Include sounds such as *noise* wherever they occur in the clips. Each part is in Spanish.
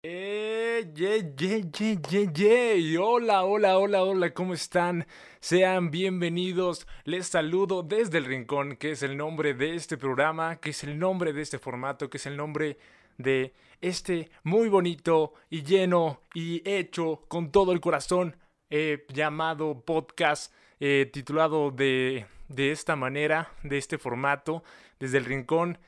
Eh, yeah, yeah, yeah, yeah, Hola, hola, hola, hola, ¿cómo están? Sean bienvenidos. Les saludo desde el rincón, que es el nombre de este programa, que es el nombre de este formato, que es el nombre de este muy bonito y lleno y hecho con todo el corazón eh, llamado podcast eh, titulado de, de esta manera, de este formato, desde el rincón.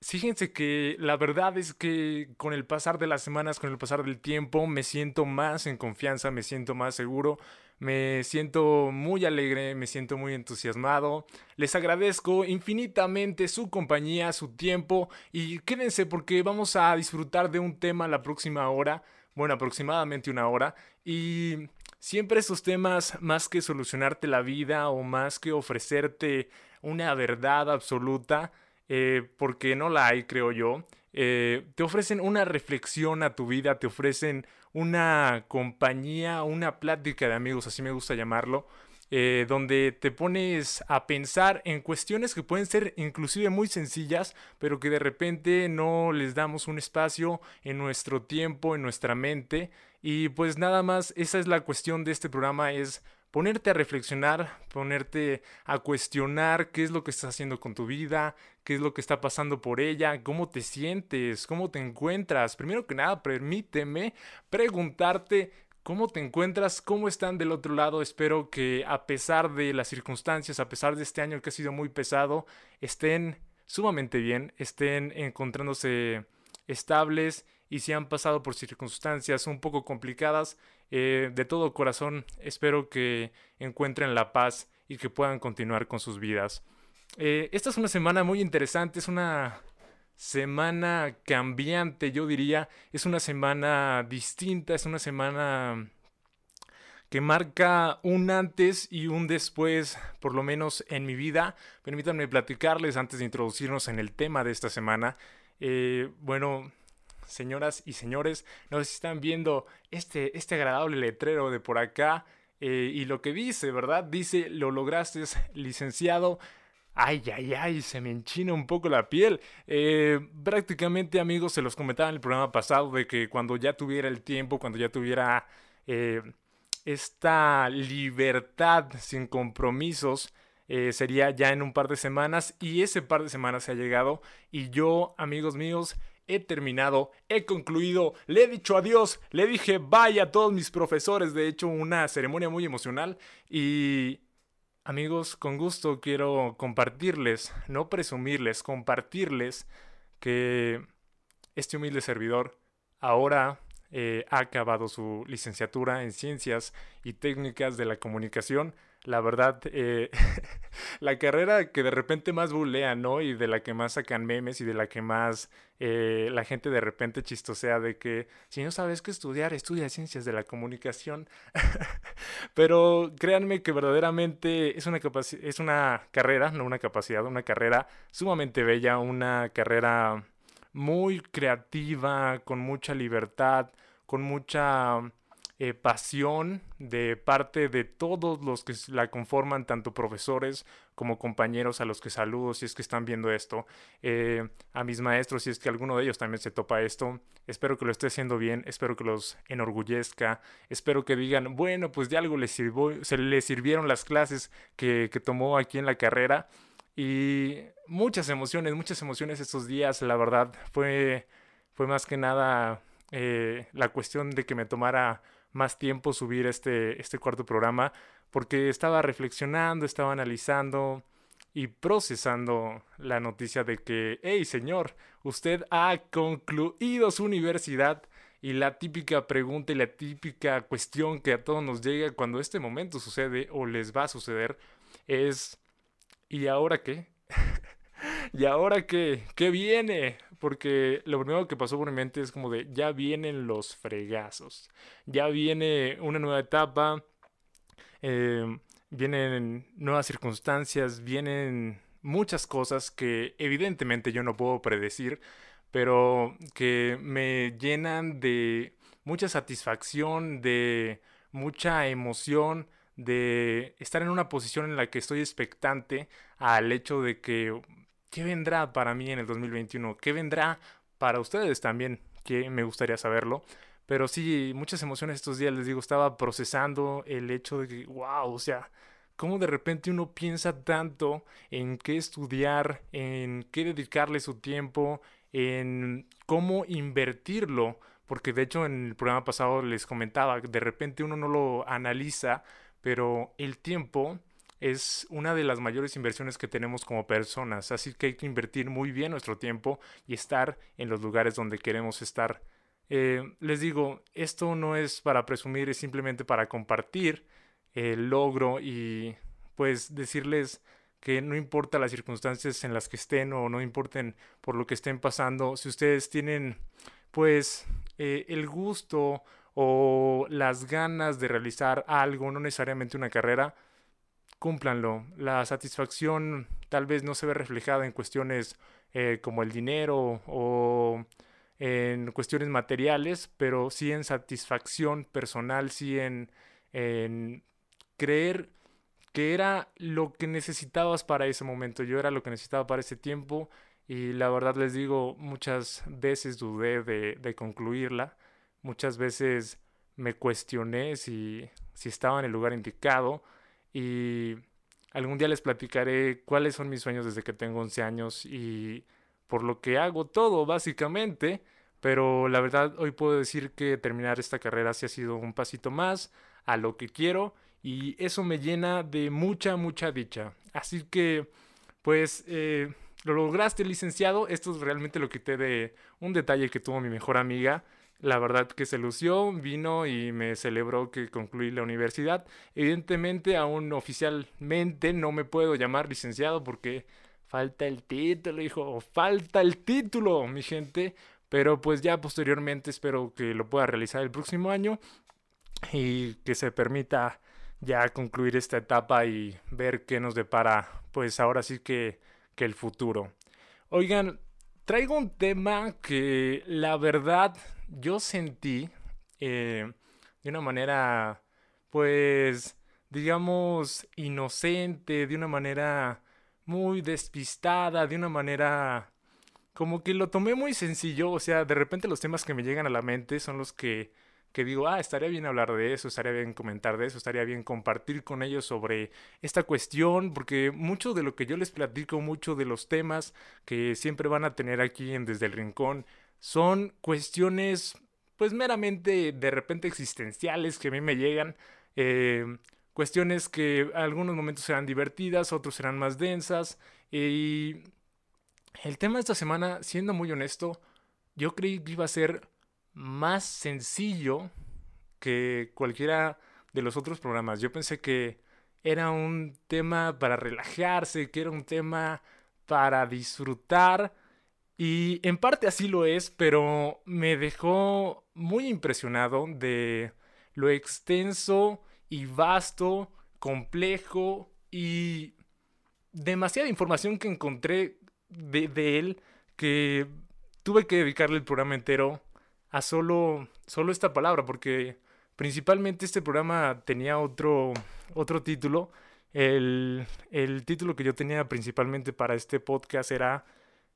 Fíjense que la verdad es que con el pasar de las semanas, con el pasar del tiempo, me siento más en confianza, me siento más seguro, me siento muy alegre, me siento muy entusiasmado. Les agradezco infinitamente su compañía, su tiempo y quédense porque vamos a disfrutar de un tema la próxima hora, bueno, aproximadamente una hora y siempre esos temas, más que solucionarte la vida o más que ofrecerte una verdad absoluta, eh, porque no la hay, creo yo. Eh, te ofrecen una reflexión a tu vida, te ofrecen una compañía, una plática de amigos, así me gusta llamarlo, eh, donde te pones a pensar en cuestiones que pueden ser inclusive muy sencillas, pero que de repente no les damos un espacio en nuestro tiempo, en nuestra mente. Y pues nada más, esa es la cuestión de este programa, es ponerte a reflexionar, ponerte a cuestionar qué es lo que estás haciendo con tu vida, qué es lo que está pasando por ella, cómo te sientes, cómo te encuentras. Primero que nada, permíteme preguntarte cómo te encuentras, cómo están del otro lado. Espero que a pesar de las circunstancias, a pesar de este año que ha sido muy pesado, estén sumamente bien, estén encontrándose estables y si han pasado por circunstancias un poco complicadas, eh, de todo corazón espero que encuentren la paz y que puedan continuar con sus vidas. Eh, esta es una semana muy interesante, es una semana cambiante, yo diría, es una semana distinta, es una semana que marca un antes y un después, por lo menos en mi vida. Permítanme platicarles antes de introducirnos en el tema de esta semana. Eh, bueno, señoras y señores, no sé si están viendo este, este agradable letrero de por acá. Eh, y lo que dice, ¿verdad? Dice, lo lograste, licenciado. Ay, ay, ay, se me enchina un poco la piel. Eh, prácticamente, amigos, se los comentaba en el programa pasado de que cuando ya tuviera el tiempo, cuando ya tuviera eh, esta libertad sin compromisos, sería ya en un par de semanas. Y ese par de semanas se ha llegado. Y yo, amigos míos, he terminado, he concluido, le he dicho adiós, le dije bye a todos mis profesores, de hecho una ceremonia muy emocional. Y amigos, con gusto quiero compartirles, no presumirles, compartirles que este humilde servidor ahora eh, ha acabado su licenciatura en Ciencias y Técnicas de la Comunicación la verdad, eh, *laughs* la carrera que de repente más bulea, ¿no? Y de la que más sacan memes y de la que más eh, la gente de repente chistosea de que si no sabes qué estudiar, estudia ciencias de la comunicación. *laughs* Pero créanme que verdaderamente es una, es una carrera, no una capacidad, una carrera sumamente bella, una carrera muy creativa, con mucha libertad, con mucha eh, pasión de parte de todos los que la conforman, tanto profesores como compañeros a los que saludo si es que están viendo esto, eh, a mis maestros si es que alguno de ellos también se topa esto. Espero que lo esté haciendo bien, espero que los enorgullezca, espero que digan, bueno, pues de algo les sirvió, se les sirvieron las clases que, que tomó aquí en la carrera. Y muchas emociones, muchas emociones estos días, la verdad, fue, fue más que nada eh, la cuestión de que me tomara más tiempo subir este, este cuarto programa porque estaba reflexionando, estaba analizando y procesando la noticia de que, hey señor, usted ha concluido su universidad y la típica pregunta y la típica cuestión que a todos nos llega cuando este momento sucede o les va a suceder es, ¿y ahora qué? *laughs* ¿Y ahora qué? ¿Qué viene? Porque lo primero que pasó por mi mente es como de, ya vienen los fregazos, ya viene una nueva etapa, eh, vienen nuevas circunstancias, vienen muchas cosas que evidentemente yo no puedo predecir, pero que me llenan de mucha satisfacción, de mucha emoción, de estar en una posición en la que estoy expectante al hecho de que ¿Qué vendrá para mí en el 2021? ¿Qué vendrá para ustedes también? que me gustaría saberlo. Pero sí, muchas emociones estos días, les digo, estaba procesando el hecho de que, wow, o sea, cómo de repente uno piensa tanto en qué estudiar, en qué dedicarle su tiempo, en cómo invertirlo, porque de hecho en el programa pasado les comentaba, de repente uno no lo analiza, pero el tiempo es una de las mayores inversiones que tenemos como personas, así que hay que invertir muy bien nuestro tiempo y estar en los lugares donde queremos estar. Eh, les digo, esto no es para presumir, es simplemente para compartir el logro y pues decirles que no importa las circunstancias en las que estén o no importen por lo que estén pasando, si ustedes tienen pues eh, el gusto o las ganas de realizar algo, no necesariamente una carrera, cúmplanlo. La satisfacción tal vez no se ve reflejada en cuestiones eh, como el dinero o en cuestiones materiales, pero sí en satisfacción personal, sí en, en creer que era lo que necesitabas para ese momento. Yo era lo que necesitaba para ese tiempo y la verdad les digo, muchas veces dudé de, de concluirla, muchas veces me cuestioné si, si estaba en el lugar indicado y algún día les platicaré cuáles son mis sueños desde que tengo 11 años y por lo que hago todo, básicamente. Pero la verdad, hoy puedo decir que terminar esta carrera sí ha sido un pasito más a lo que quiero y eso me llena de mucha, mucha dicha. Así que, pues, eh, lo lograste, licenciado. Esto es realmente lo que te de un detalle que tuvo mi mejor amiga la verdad que se lució, vino y me celebró que concluí la universidad. Evidentemente aún oficialmente no me puedo llamar licenciado porque falta el título, hijo, falta el título, mi gente. Pero pues ya posteriormente espero que lo pueda realizar el próximo año y que se permita ya concluir esta etapa y ver qué nos depara pues ahora sí que, que el futuro. Oigan, traigo un tema que la verdad yo sentí eh, de una manera, pues, digamos, inocente, de una manera muy despistada, de una manera como que lo tomé muy sencillo, o sea, de repente los temas que me llegan a la mente son los que, que digo, ah, estaría bien hablar de eso, estaría bien comentar de eso, estaría bien compartir con ellos sobre esta cuestión, porque mucho de lo que yo les platico, mucho de los temas que siempre van a tener aquí en Desde el Rincón, son cuestiones pues meramente de repente existenciales que a mí me llegan. Eh, cuestiones que algunos momentos serán divertidas, otros serán más densas. Y el tema de esta semana, siendo muy honesto, yo creí que iba a ser más sencillo que cualquiera de los otros programas. Yo pensé que era un tema para relajarse, que era un tema para disfrutar y en parte así lo es, pero me dejó muy impresionado de lo extenso y vasto, complejo y demasiada información que encontré de, él que tuve que dedicarle el programa entero a solo, solo esta palabra, porque principalmente este programa tenía otro, otro título. El, el título que yo tenía principalmente para este podcast era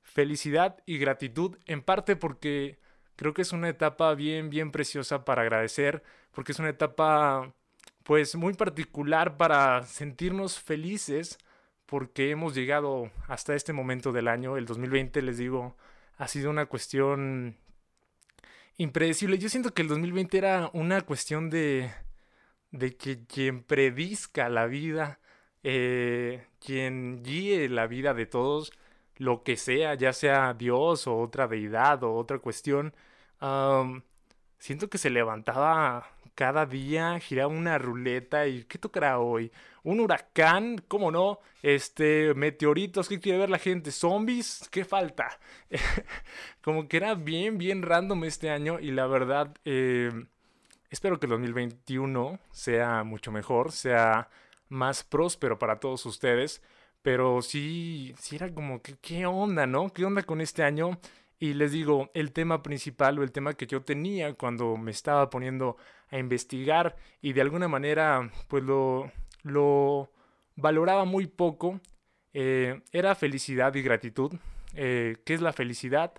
felicidad y gratitud, en parte porque creo que es una etapa bien, bien preciosa para agradecer, porque es una etapa pues muy particular para sentirnos felices porque hemos llegado hasta este momento del año, el 2020 les digo, ha sido una cuestión impredecible. Yo siento que el 2020 era una cuestión de, de que quien predizca la vida, eh, quien guíe la vida de todos, lo que sea, ya sea Dios o otra deidad o otra cuestión, siento que se levantaba cada día, giraba una ruleta y ¿qué tocará hoy? Un huracán, ¿cómo no? Este, meteoritos, ¿qué quiere ver la gente? ¿Zombies? ¿Qué falta? *laughs* Como que era bien, bien random este año y la verdad, em, espero que el 2021 sea mucho mejor, sea más próspero para todos ustedes. Pero sí, sí era como que, ¿qué onda, no? ¿Qué onda con este año? Y les digo, el tema principal o el tema que yo tenía cuando me estaba poniendo a investigar y de alguna manera pues lo, lo valoraba muy poco, eh, era felicidad y gratitud. Eh, ¿Qué es la felicidad?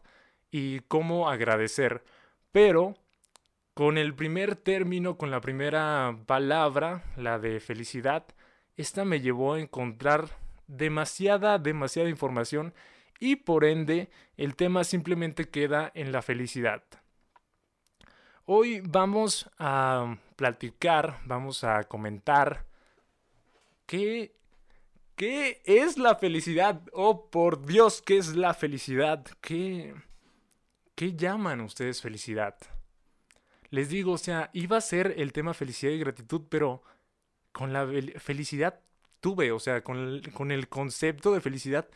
Y cómo agradecer. Pero con el primer término, con la primera palabra, la de felicidad, esta me llevó a encontrar demasiada, demasiada información y por ende el tema simplemente queda en la felicidad. Hoy vamos a platicar, vamos a comentar qué, qué es la felicidad. Oh, por Dios, ¿qué es la felicidad? ¿Qué, qué llaman ustedes felicidad? Les digo, o sea, iba a ser el tema felicidad y gratitud, pero con la felicidad tuve, o sea, con el, con el concepto de felicidad,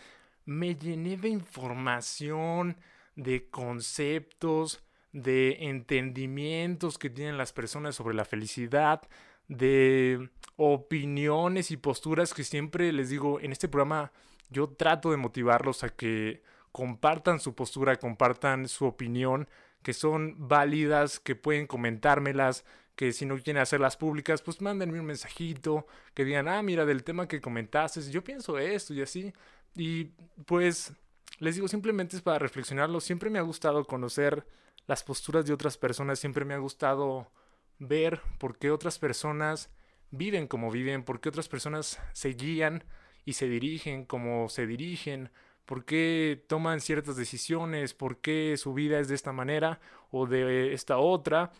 me llené de información, de conceptos, de entendimientos que tienen las personas sobre la felicidad, de opiniones y posturas que siempre les digo, en este programa yo trato de motivarlos a que compartan su postura, compartan su opinión, que son válidas, que pueden comentármelas, que si no quieren hacerlas públicas, pues mándenme un mensajito, que digan, ah, mira, del tema que comentaste, yo pienso esto y así. Y pues les digo, simplemente es para reflexionarlo. Siempre me ha gustado conocer las posturas de otras personas, siempre me ha gustado ver por qué otras personas viven como viven, por qué otras personas se guían y se dirigen como se dirigen, por qué toman ciertas decisiones, por qué su vida es de esta manera o de esta otra.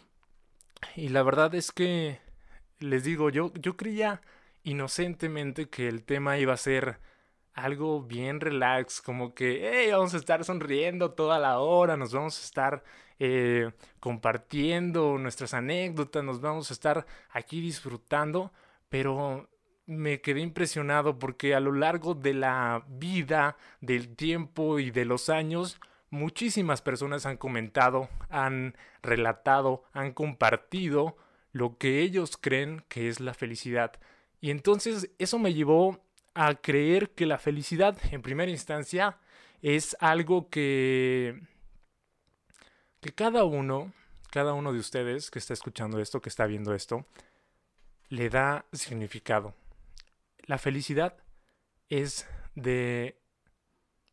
Y la verdad es que, les digo, yo, yo creía inocentemente que el tema iba a ser algo bien relax, como que, hey, vamos a estar sonriendo toda la hora, nos vamos a estar eh, compartiendo nuestras anécdotas, nos vamos a estar aquí disfrutando, pero me quedé impresionado porque a lo largo de la vida, del tiempo y de los años, muchísimas personas han comentado, han relatado, han compartido lo que ellos creen que es la felicidad. Y entonces eso me llevó a creer que la felicidad, en primera instancia, es algo que, que cada uno, cada uno de ustedes que está escuchando esto, que está viendo esto, le da significado. La felicidad es de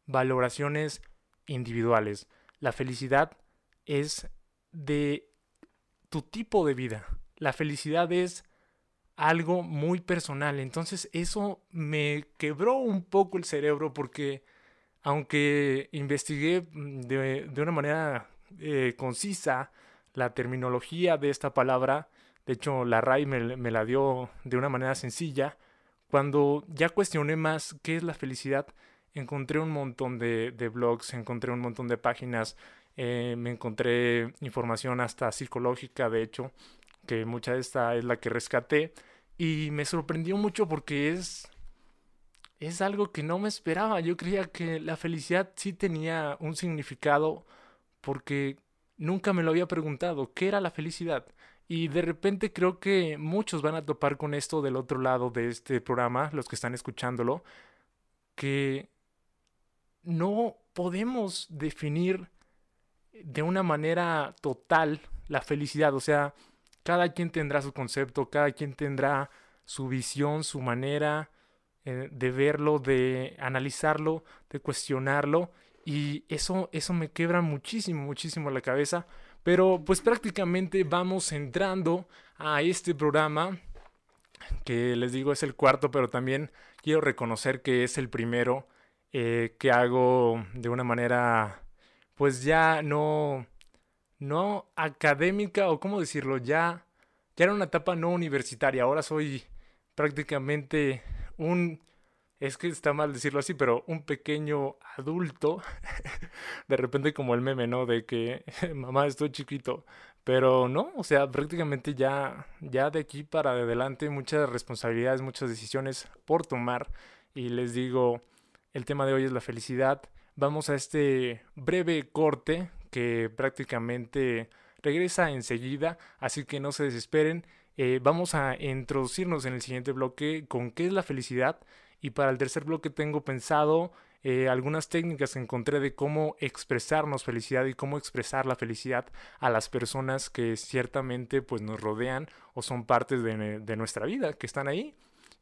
valoraciones individuales. La felicidad es de tu tipo de vida. La felicidad es algo muy personal. Entonces eso me quebró un poco el cerebro porque aunque investigué mm, de, una manera eh, concisa la terminología de esta palabra, de hecho la RAI me, me la dio de una manera sencilla, cuando ya cuestioné más qué es la felicidad, encontré un montón de, blogs, encontré un montón de páginas, eh, me encontré información hasta psicológica, de hecho, que mucha de esta es la que rescaté. Y me sorprendió mucho porque es, es algo que no me esperaba. Yo creía que la felicidad sí tenía un significado porque nunca me lo había preguntado. ¿Qué era la felicidad? Y de repente creo que muchos van a topar con esto del otro lado de este programa, los que están escuchándolo, que no podemos definir de una manera total la felicidad. O sea, cada quien tendrá su concepto, cada quien tendrá su visión, su manera eh, de verlo, de analizarlo, de cuestionarlo. Y eso, eso me quebra muchísimo, muchísimo la cabeza. Pero pues prácticamente vamos entrando a este programa, que les digo es el cuarto, pero también quiero reconocer que es el primero eh, que hago de una manera, pues ya no, no académica o cómo decirlo, ya, ya era una etapa no universitaria, ahora soy prácticamente un, es que está mal decirlo así, pero un pequeño adulto, *laughs* de repente como el meme, ¿no? De que *laughs* mamá estoy chiquito, pero no, o sea, prácticamente ya, ya de aquí para adelante muchas responsabilidades, muchas decisiones por tomar y les digo, el tema de hoy es la felicidad. Vamos a este breve corte que prácticamente regresa enseguida, así que no se desesperen. Eh, vamos a introducirnos en el siguiente bloque con qué es la felicidad y para el tercer bloque tengo pensado eh, algunas técnicas que encontré de cómo expresarnos felicidad y cómo expresar la felicidad a las personas que ciertamente pues nos rodean o son partes de, de nuestra vida, que están ahí.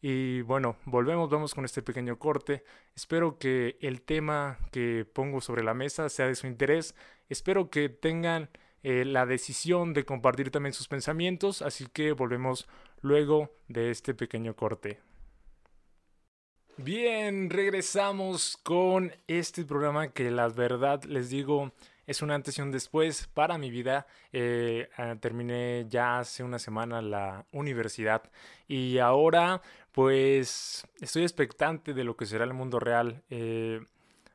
Y bueno, volvemos, vamos con este pequeño corte. Espero que el tema que pongo sobre la mesa sea de su interés. Espero que tengan eh, la decisión de compartir también sus pensamientos, así que volvemos luego de este pequeño corte. Bien, regresamos con este programa que la verdad les digo es un antes y un después para mi vida. Eh, ah, terminé ya hace una semana la universidad y ahora pues estoy expectante de lo que será el mundo real. Eh,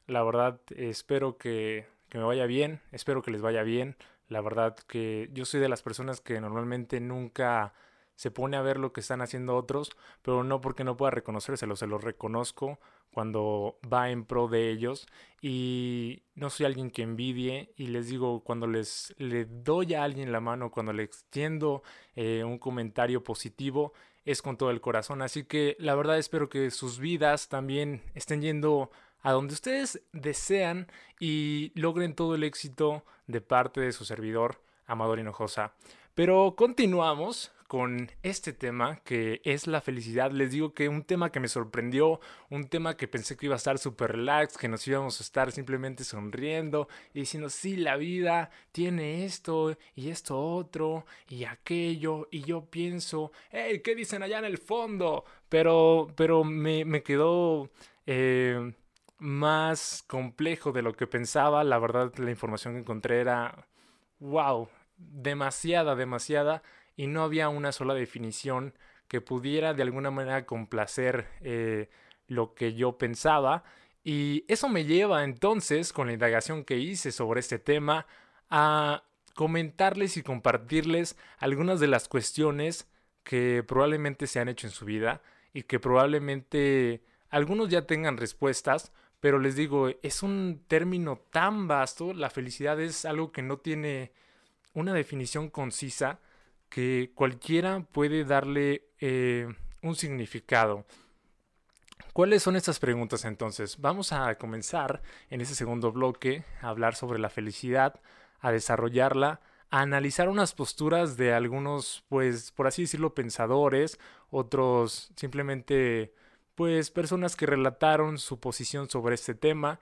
la verdad espero que, que me vaya bien, espero que les vaya bien. La verdad que yo soy de las personas que normalmente nunca se pone a ver lo que están haciendo otros, pero no porque no pueda reconocérselo, se los reconozco cuando va en pro de ellos y no soy alguien que envidie y les digo cuando les le doy a alguien la mano, cuando le extiendo eh, un comentario positivo, es con todo el corazón. Así que la verdad espero que sus vidas también estén yendo a donde ustedes desean y logren todo el éxito de parte de su servidor, Amador Hinojosa. Pero continuamos con este tema que es la felicidad. Les digo que un tema que me sorprendió, un tema que pensé que iba a estar súper relax, que nos íbamos a estar simplemente sonriendo y diciendo, sí, la vida tiene esto y esto otro y aquello. Y yo pienso, hey, ¿qué dicen allá en el fondo? Pero, pero me, me quedó... Eh, más complejo de lo que pensaba. La verdad, la información que encontré era, wow, demasiada, demasiada y no había una sola definición que pudiera de alguna manera complacer eh, lo que yo pensaba. Y eso me lleva entonces, con la indagación que hice sobre este tema, a comentarles y compartirles algunas de las cuestiones que probablemente se han hecho en su vida y que probablemente algunos ya tengan respuestas, pero les digo, es un término tan vasto, la felicidad es algo que no tiene una definición concisa que cualquiera puede darle eh, un significado. ¿Cuáles son estas preguntas entonces? Vamos a comenzar en ese segundo bloque a hablar sobre la felicidad, a desarrollarla, a analizar unas posturas de algunos, pues, por así decirlo, pensadores, otros simplemente, pues, personas que relataron su posición sobre este tema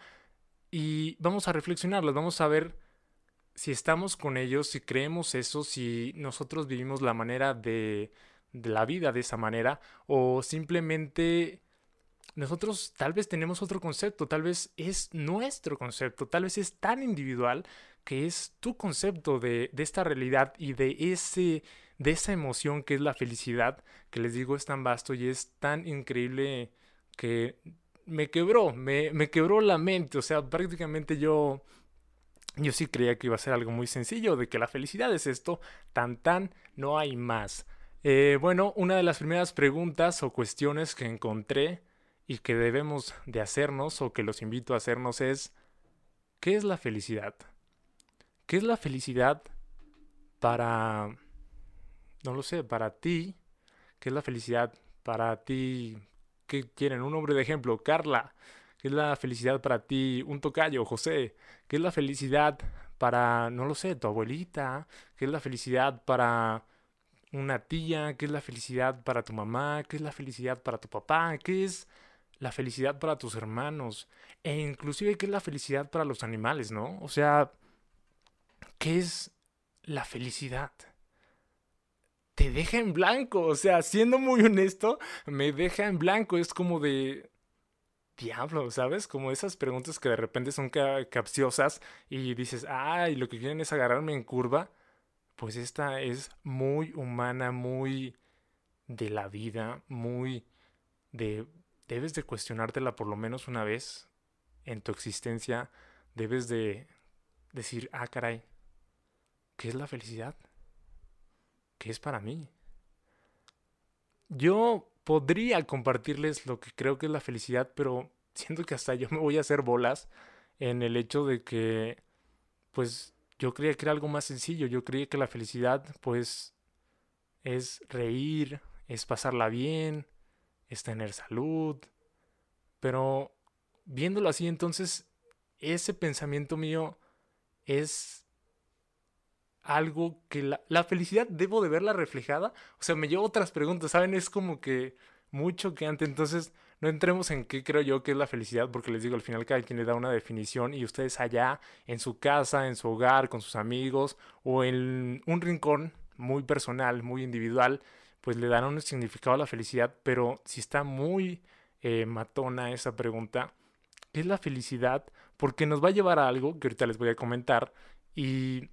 y vamos a reflexionarlas, vamos a ver si estamos con ellos, si creemos eso, si nosotros vivimos la manera de, de la vida de esa manera, o simplemente nosotros tal vez tenemos otro concepto, tal vez es nuestro concepto, tal vez es tan individual que es tu concepto de, de, esta realidad y de ese de esa emoción que es la felicidad, que les digo es tan vasto y es tan increíble que me quebró, me, me quebró la mente, o sea, prácticamente yo yo sí creía que iba a ser algo muy sencillo, de que la felicidad es esto, tan tan, no hay más. Eh, bueno, una de las primeras preguntas o cuestiones que encontré y que debemos de hacernos o que los invito a hacernos es, ¿qué es la felicidad? ¿Qué es la felicidad para, no lo sé, para ti? ¿Qué es la felicidad para ti? ¿Qué quieren? Un nombre de ejemplo, Carla. ¿Qué es la felicidad para ti? Un tocayo, José. ¿Qué es la felicidad para, no lo sé, tu abuelita? ¿Qué es la felicidad para una tía? ¿Qué es la felicidad para tu mamá? ¿Qué es la felicidad para tu papá? ¿Qué es la felicidad para tus hermanos? E inclusive, ¿qué es la felicidad para los animales, no? O sea, ¿qué es la felicidad? Te deja en blanco, o sea, siendo muy honesto, me deja en blanco. Es como de, diablo, ¿sabes? Como esas preguntas que de repente son capciosas y dices, ay, lo que quieren es agarrarme en curva. Pues esta es muy humana, muy de la vida, muy de... Debes de cuestionártela por lo menos una vez en tu existencia. Debes de decir, ah, caray, ¿qué es la felicidad? ¿Qué es para mí? Yo podría compartirles lo que creo que es la felicidad, pero *laughs* siento que hasta yo me voy a hacer bolas en el hecho de que, pues, yo creía que era algo más sencillo. Yo creía que la felicidad, pues, es reír, es pasarla bien, es tener salud. Pero viéndolo así, entonces, ese pensamiento mío es algo que la, felicidad debo de verla reflejada. O sea, me llevo otras preguntas, ¿saben? Es como que mucho que antes. Entonces, no entremos en qué creo yo que es la felicidad, porque les digo, al final cada quien le da una definición y ustedes allá, en su casa, en su hogar, con sus amigos o en un rincón muy personal, muy individual, pues le dan un significado a la felicidad, pero si está muy eh, matona esa pregunta, ¿qué es la felicidad? Porque nos va a llevar a algo que ahorita les voy a comentar y,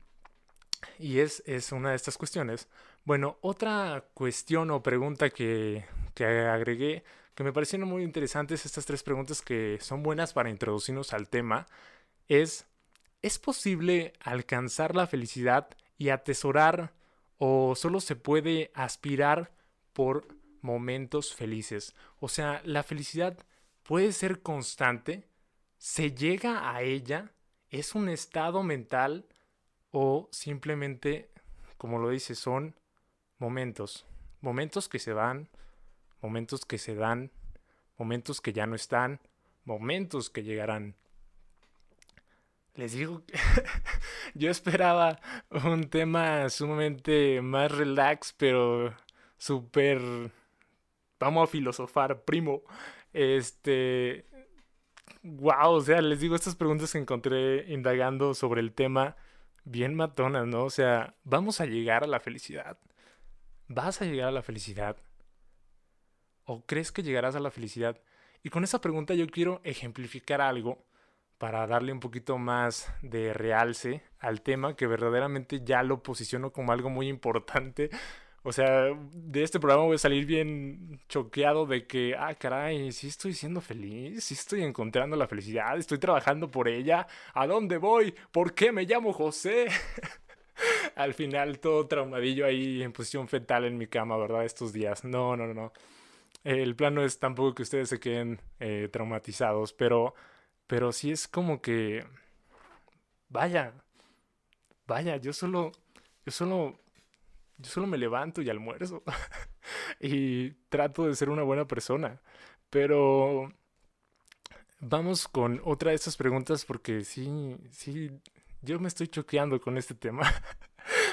y es, es una de estas cuestiones. Bueno, otra cuestión o pregunta que, que agregué que me parecieron muy interesantes estas tres preguntas que son buenas para introducirnos al tema es ¿es posible alcanzar la felicidad y atesorar o solo se puede aspirar por momentos felices? O sea, la felicidad puede ser constante, se llega a ella, es un estado mental o simplemente, como lo dice, son momentos, momentos que se van, momentos que se dan, momentos que ya no están, momentos que llegarán. Les digo, *laughs* yo esperaba un tema sumamente más relax, pero súper... Vamos a filosofar, primo. Este... Wow, o sea, les digo, estas preguntas que encontré indagando sobre el tema, bien matonas, ¿no? O sea, vamos a llegar a la felicidad. ¿Vas a llegar a la felicidad? ¿O crees que llegarás a la felicidad? Y con esa pregunta yo quiero ejemplificar algo para darle un poquito más de realce al tema que verdaderamente ya lo posiciono como algo muy importante. O sea, de este programa voy a salir bien choqueado de que, ah, caray, sí estoy siendo feliz, sí estoy encontrando la felicidad, estoy trabajando por ella. ¿A dónde voy? ¿Por qué me llamo José? *laughs* Al final todo traumadillo ahí en posición fetal en mi cama, ¿verdad? Estos días. No, no, no, no el plan no es tampoco que ustedes se queden eh, traumatizados, pero, pero sí es como que, vaya, vaya, yo solo, yo solo, yo solo me levanto y almuerzo *laughs* y trato de ser una buena persona, pero vamos con otra de estas preguntas porque sí, sí, yo me estoy choqueando con este tema. *laughs*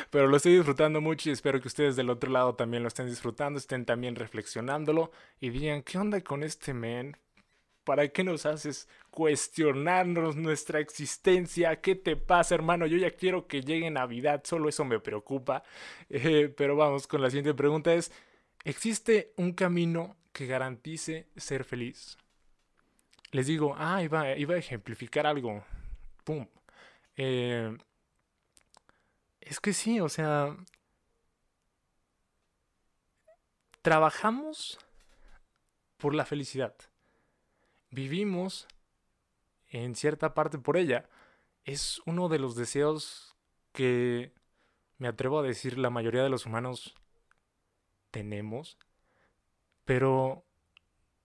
Pero lo estoy disfrutando mucho y espero que ustedes del otro lado también lo estén disfrutando, estén también reflexionándolo y digan, ¿qué onda con este men? ¿Para qué nos haces cuestionarnos nuestra existencia? ¿Qué te pasa, hermano? Yo ya quiero que llegue Navidad, solo eso me preocupa. Eh, pero vamos con la siguiente pregunta es, ¿existe un camino que garantice ser feliz? Les digo, ah, iba, iba a ejemplificar algo. Pum. Eh, es que sí, o sea, trabajamos por la felicidad. Vivimos en cierta parte por ella. Es uno de los deseos que me atrevo a decir la mayoría de los humanos tenemos, pero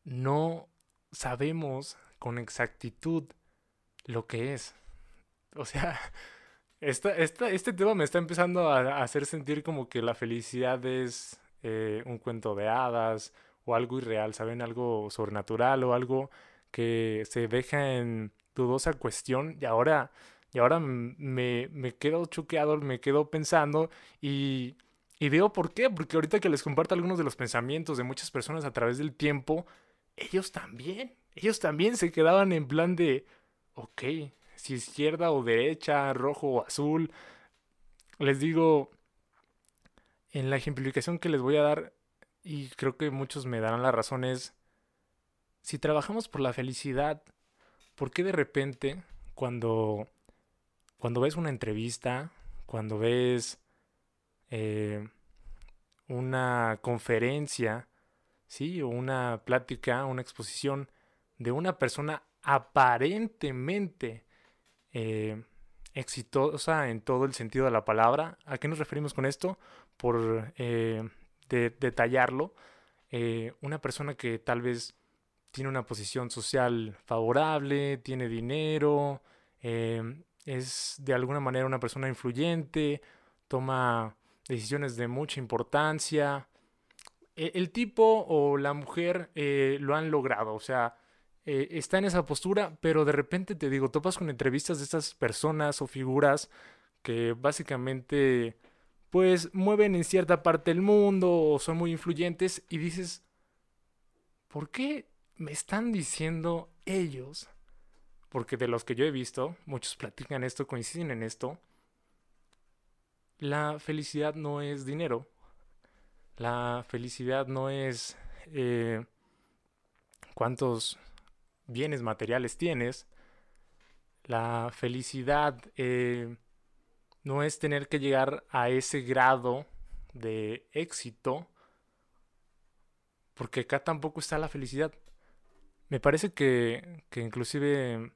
no sabemos con exactitud lo que es. O sea, *laughs* este tema me está empezando a, hacer sentir como que la felicidad es eh, un cuento de hadas o algo irreal, ¿saben? Algo sobrenatural o algo que se deja en dudosa cuestión y ahora, y ahora me, me quedo choqueado, me quedo pensando y, y veo por qué, porque ahorita que les comparto algunos de los pensamientos de muchas personas a través del tiempo, ellos también, ellos también se quedaban en plan de, ok, si izquierda o derecha, rojo o azul. Les digo, en la ejemplificación que les voy a dar, y creo que muchos me darán la razón, es, si trabajamos por la felicidad, ¿por qué de repente cuando, cuando ves una entrevista, cuando ves eh, una conferencia, ¿sí? O una plática, una exposición de una persona aparentemente eh, exitosa en todo el sentido de la palabra. ¿A qué nos referimos con esto? Por eh, detallarlo, eh, una persona que tal vez tiene una posición social favorable, tiene dinero, es de alguna manera una persona influyente, toma decisiones de mucha importancia. E, el tipo o la mujer lo han logrado, o sea, eh, está en esa postura, pero de repente te digo, topas con entrevistas de estas personas o figuras que básicamente pues mueven en cierta parte del mundo o son muy influyentes y dices, ¿por qué me están diciendo ellos, porque de los que yo he visto, muchos platican esto, coinciden en esto, la felicidad no es dinero, la felicidad no es eh, cuántos bienes materiales tienes, la felicidad eh, no es tener que llegar a ese grado de éxito, porque acá tampoco está la felicidad. Me parece que, que inclusive,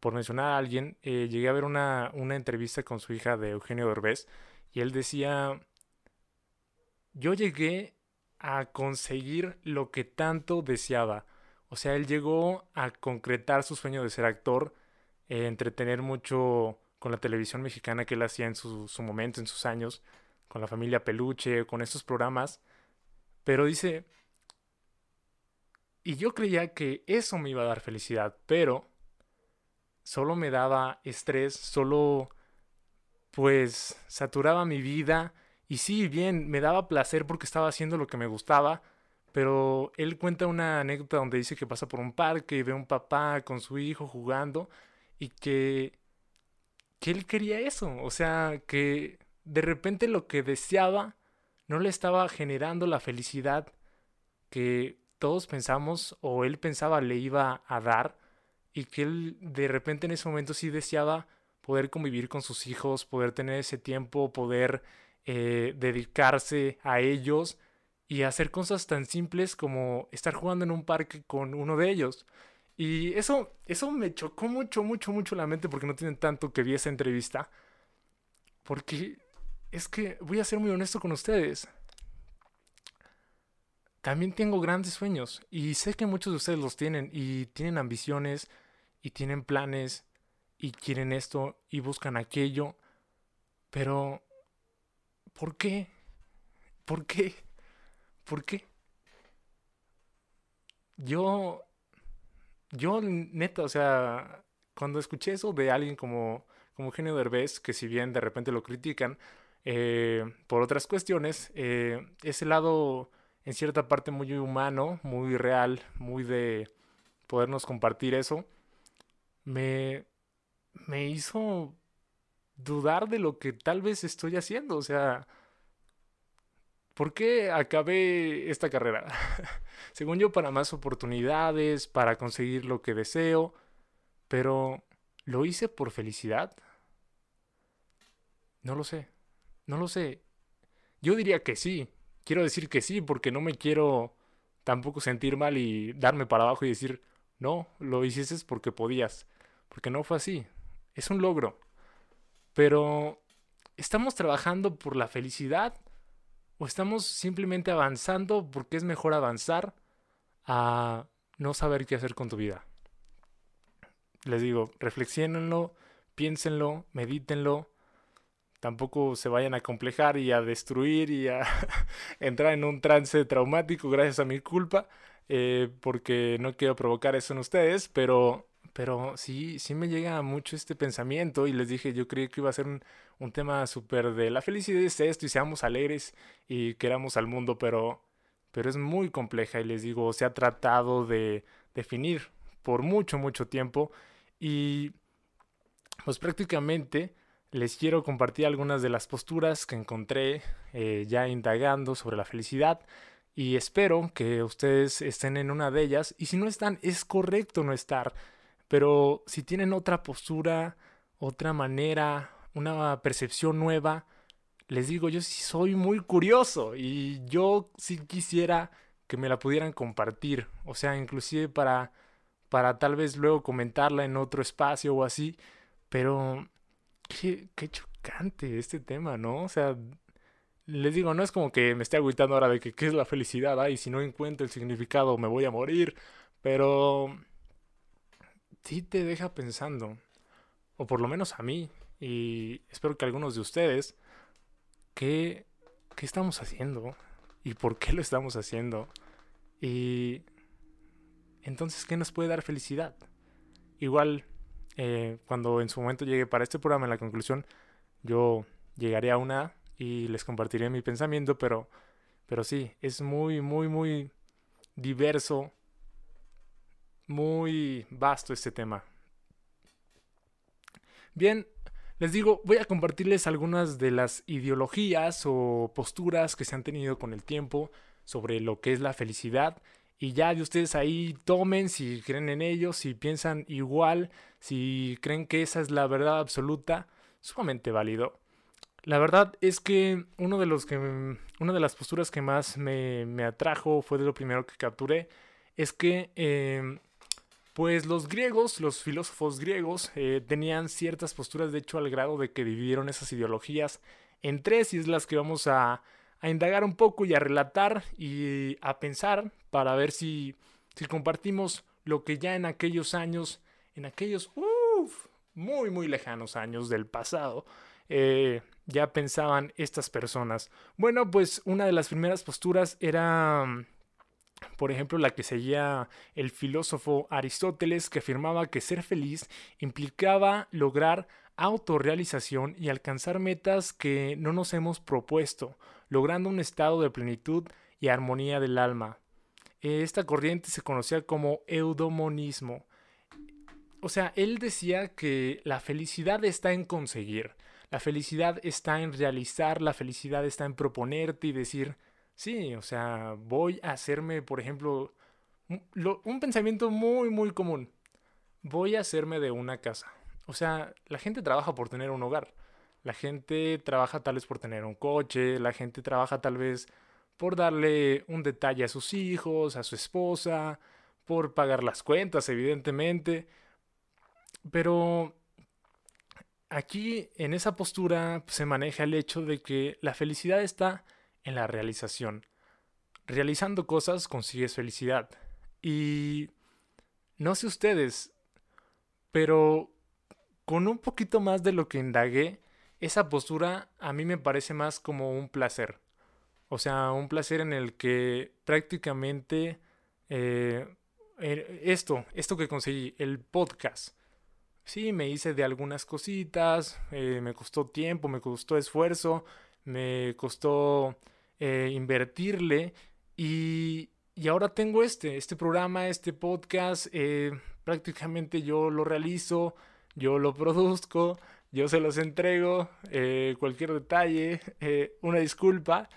por mencionar a alguien, eh, llegué a ver una, una entrevista con su hija de Eugenio Derbez y él decía, yo llegué a conseguir lo que tanto deseaba. O sea, él llegó a concretar su sueño de ser actor, eh, entretener mucho con la televisión mexicana que él hacía en su, su momento, en sus años, con la familia Peluche, con estos programas. Pero dice, y yo creía que eso me iba a dar felicidad, pero solo me daba estrés, solo pues saturaba mi vida y sí, bien, me daba placer porque estaba haciendo lo que me gustaba, pero él cuenta una anécdota donde dice que pasa por un parque y ve a un papá con su hijo jugando y que que él quería eso, o sea, que de repente lo que deseaba no le estaba generando la felicidad que todos pensamos o él pensaba le iba a dar y que él de repente en ese momento sí deseaba poder convivir con sus hijos, poder tener ese tiempo, poder eh, dedicarse a ellos y hacer cosas tan simples como estar jugando en un parque con uno de ellos. Y eso, eso me chocó mucho, mucho, mucho la mente porque no tienen tanto que vi esa entrevista. Porque es que voy a ser muy honesto con ustedes. También tengo grandes sueños y sé que muchos de ustedes los tienen y tienen ambiciones y tienen planes y quieren esto y buscan aquello. Pero, ¿por qué? ¿Por qué? ¿Por qué? Yo yo, neta, o sea, cuando escuché eso de alguien como, como Eugenio Derbez, que si bien de repente lo critican eh, por otras cuestiones, eh, ese lado en cierta parte muy humano, muy real, muy de podernos compartir eso, me, me hizo dudar de lo que tal vez estoy haciendo. O sea, ¿por qué acabé esta carrera? *laughs* según yo, para más oportunidades, para conseguir lo que deseo, pero ¿lo hice por felicidad? No lo sé, no lo sé. Yo diría que sí, quiero decir que sí, porque no me quiero tampoco sentir mal y darme para abajo y decir, no, lo hiciste porque podías, porque no fue así, es un logro. Pero, ¿estamos trabajando por la felicidad? ¿O estamos simplemente avanzando porque es mejor avanzar a no saber qué hacer con tu vida. Les digo, reflexionenlo, piénsenlo, medítenlo. Tampoco se vayan a complejar y a destruir y a *laughs* entrar en un trance traumático gracias a mi culpa, eh, porque no quiero provocar eso en ustedes, pero, pero sí, sí me llega mucho este pensamiento y les dije, yo creí que iba a ser un, un tema súper de la felicidad es esto y seamos alegres y queramos al mundo, pero pero es muy compleja y les digo, se ha tratado de definir por mucho, mucho tiempo y pues prácticamente les quiero compartir algunas de las posturas que encontré eh, ya indagando sobre la felicidad y espero que ustedes estén en una de ellas y si no están es correcto no estar, pero si tienen otra postura, otra manera, una percepción nueva, les digo, yo sí soy muy curioso y yo sí quisiera que me la pudieran compartir, o sea, inclusive para para tal vez luego comentarla en otro espacio o así, pero qué, qué chocante este tema, ¿no? O sea, les digo, no es como que me esté agüitando ahora de que qué es la felicidad, y si no encuentro el significado me voy a morir, pero sí te deja pensando, o por lo menos a mí, y espero que algunos de ustedes ¿qué, qué estamos haciendo? ¿Y por qué lo estamos haciendo? Y entonces, ¿qué nos puede dar felicidad? Igual, eh, cuando en su momento llegue para este programa, en la conclusión, yo llegaré a una y les compartiré mi pensamiento, pero, pero sí, es muy, muy, muy diverso muy vasto este tema. Bien, les digo, voy a compartirles algunas de las ideologías o posturas que se han tenido con el tiempo sobre lo que es la felicidad. Y ya de ustedes ahí tomen si creen en ello, si piensan igual, si creen que esa es la verdad absoluta, sumamente válido. La verdad es que uno de los que una de las posturas que más me, me atrajo fue de lo primero que capturé es que em, pues los griegos, los filósofos griegos, eh, tenían ciertas posturas, de hecho, al grado de que dividieron esas ideologías en tres, y es las que vamos a, indagar un poco y a relatar y a pensar para ver si, si compartimos lo que ya en aquellos años, en aquellos muy, muy lejanos años del pasado, eh, ya pensaban estas personas. Bueno, pues una de las primeras posturas era por ejemplo, la que seguía el filósofo Aristóteles, que afirmaba que ser feliz implicaba lograr autorrealización y alcanzar metas que no nos hemos propuesto, logrando un estado de plenitud y armonía del alma. Esta corriente se conocía como eudomonismo. O sea, él decía que la felicidad está en conseguir, la felicidad está en realizar, la felicidad está en proponerte y decir, Sí, o sea, voy a hacerme, por ejemplo, un, pensamiento muy, muy común. Voy a hacerme de una casa. O sea, la gente trabaja por tener un hogar. La gente trabaja tal vez por tener un coche. La gente trabaja tal vez por darle un detalle a sus hijos, a su esposa, por pagar las cuentas, evidentemente. Pero aquí, en esa postura, se maneja el hecho de que la felicidad está en la realización. Realizando cosas consigues felicidad. Y no sé ustedes, pero con un poquito más de lo que indagué, esa postura a mí me parece más como un placer. O sea, un placer en el que prácticamente eh, esto, esto que conseguí, el podcast. Sí, me hice de algunas cositas, eh, me costó tiempo, me costó esfuerzo, me costó eh, invertirle y, ahora tengo este, este programa, este podcast, prácticamente yo lo realizo, yo lo produzco, yo se los entrego, eh, cualquier detalle, una disculpa,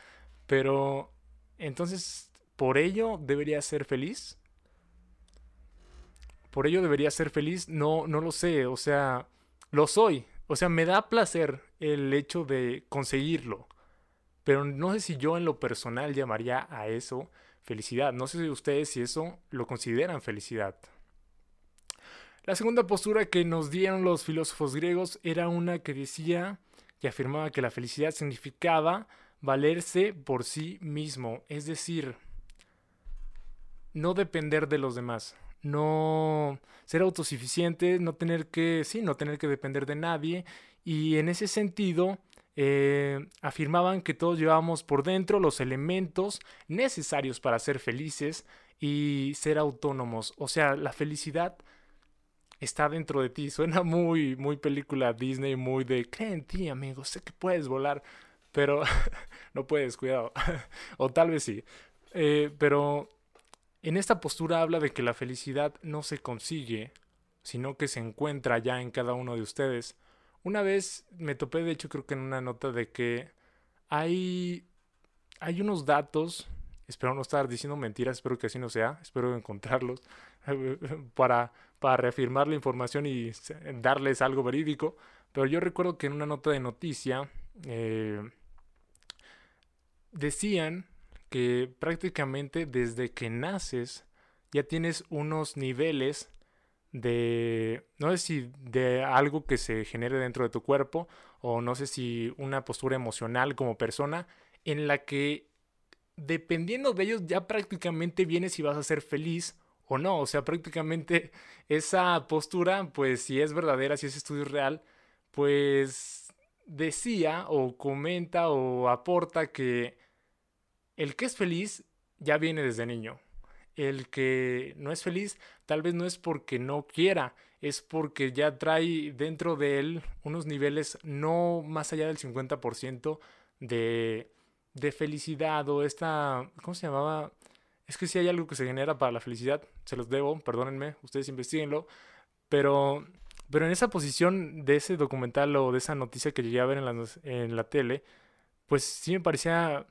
pero entonces, ¿por ello debería ser feliz? ¿Por ello debería ser feliz? No, no lo sé, o sea, lo soy, o sea, me da placer el hecho de conseguirlo. Pero no sé si yo en lo personal llamaría a eso felicidad. No sé si ustedes si eso lo consideran felicidad. La segunda postura que nos dieron los filósofos griegos era una que decía que afirmaba que la felicidad significaba valerse por sí mismo, es decir, no depender de los demás, no ser autosuficiente, no tener que, sí, no tener que depender de nadie y en ese sentido eh, afirmaban que todos llevábamos por dentro los elementos necesarios para ser felices y ser autónomos. O sea, la felicidad está dentro de ti. Suena muy, muy película Disney, muy de cree en ti, amigo, sé que puedes volar, pero *laughs* no puedes, cuidado. *laughs* o tal vez sí. Eh, pero en esta postura habla de que la felicidad no se consigue, sino que se encuentra ya en cada uno de ustedes. Una vez me topé, de hecho, creo que en una nota de que hay, hay unos datos, espero no estar diciendo mentiras, espero que así no sea, espero encontrarlos *laughs* para, para reafirmar la información y darles algo verídico. Pero yo recuerdo que en una nota de noticia eh, decían que prácticamente desde que naces ya tienes unos niveles de, no sé si de algo que se genere dentro de tu cuerpo o no sé si una postura emocional como persona en la que dependiendo de ellos ya prácticamente vienes si vas a ser feliz o no, o sea, prácticamente *laughs* esa postura, pues si es verdadera, si es estudio real, pues decía o comenta o aporta que el que es feliz ya viene desde niño. El que no es feliz tal vez no es porque no quiera, es porque ya trae dentro de él unos niveles no más allá del 50% de, de felicidad o esta, ¿cómo se llamaba? es que si hay algo que se genera para la felicidad, se los debo, perdónenme, ustedes investiguenlo, pero, pero en esa posición de ese documental o de esa noticia que llegué a ver en la, en la tele, pues sí me parecía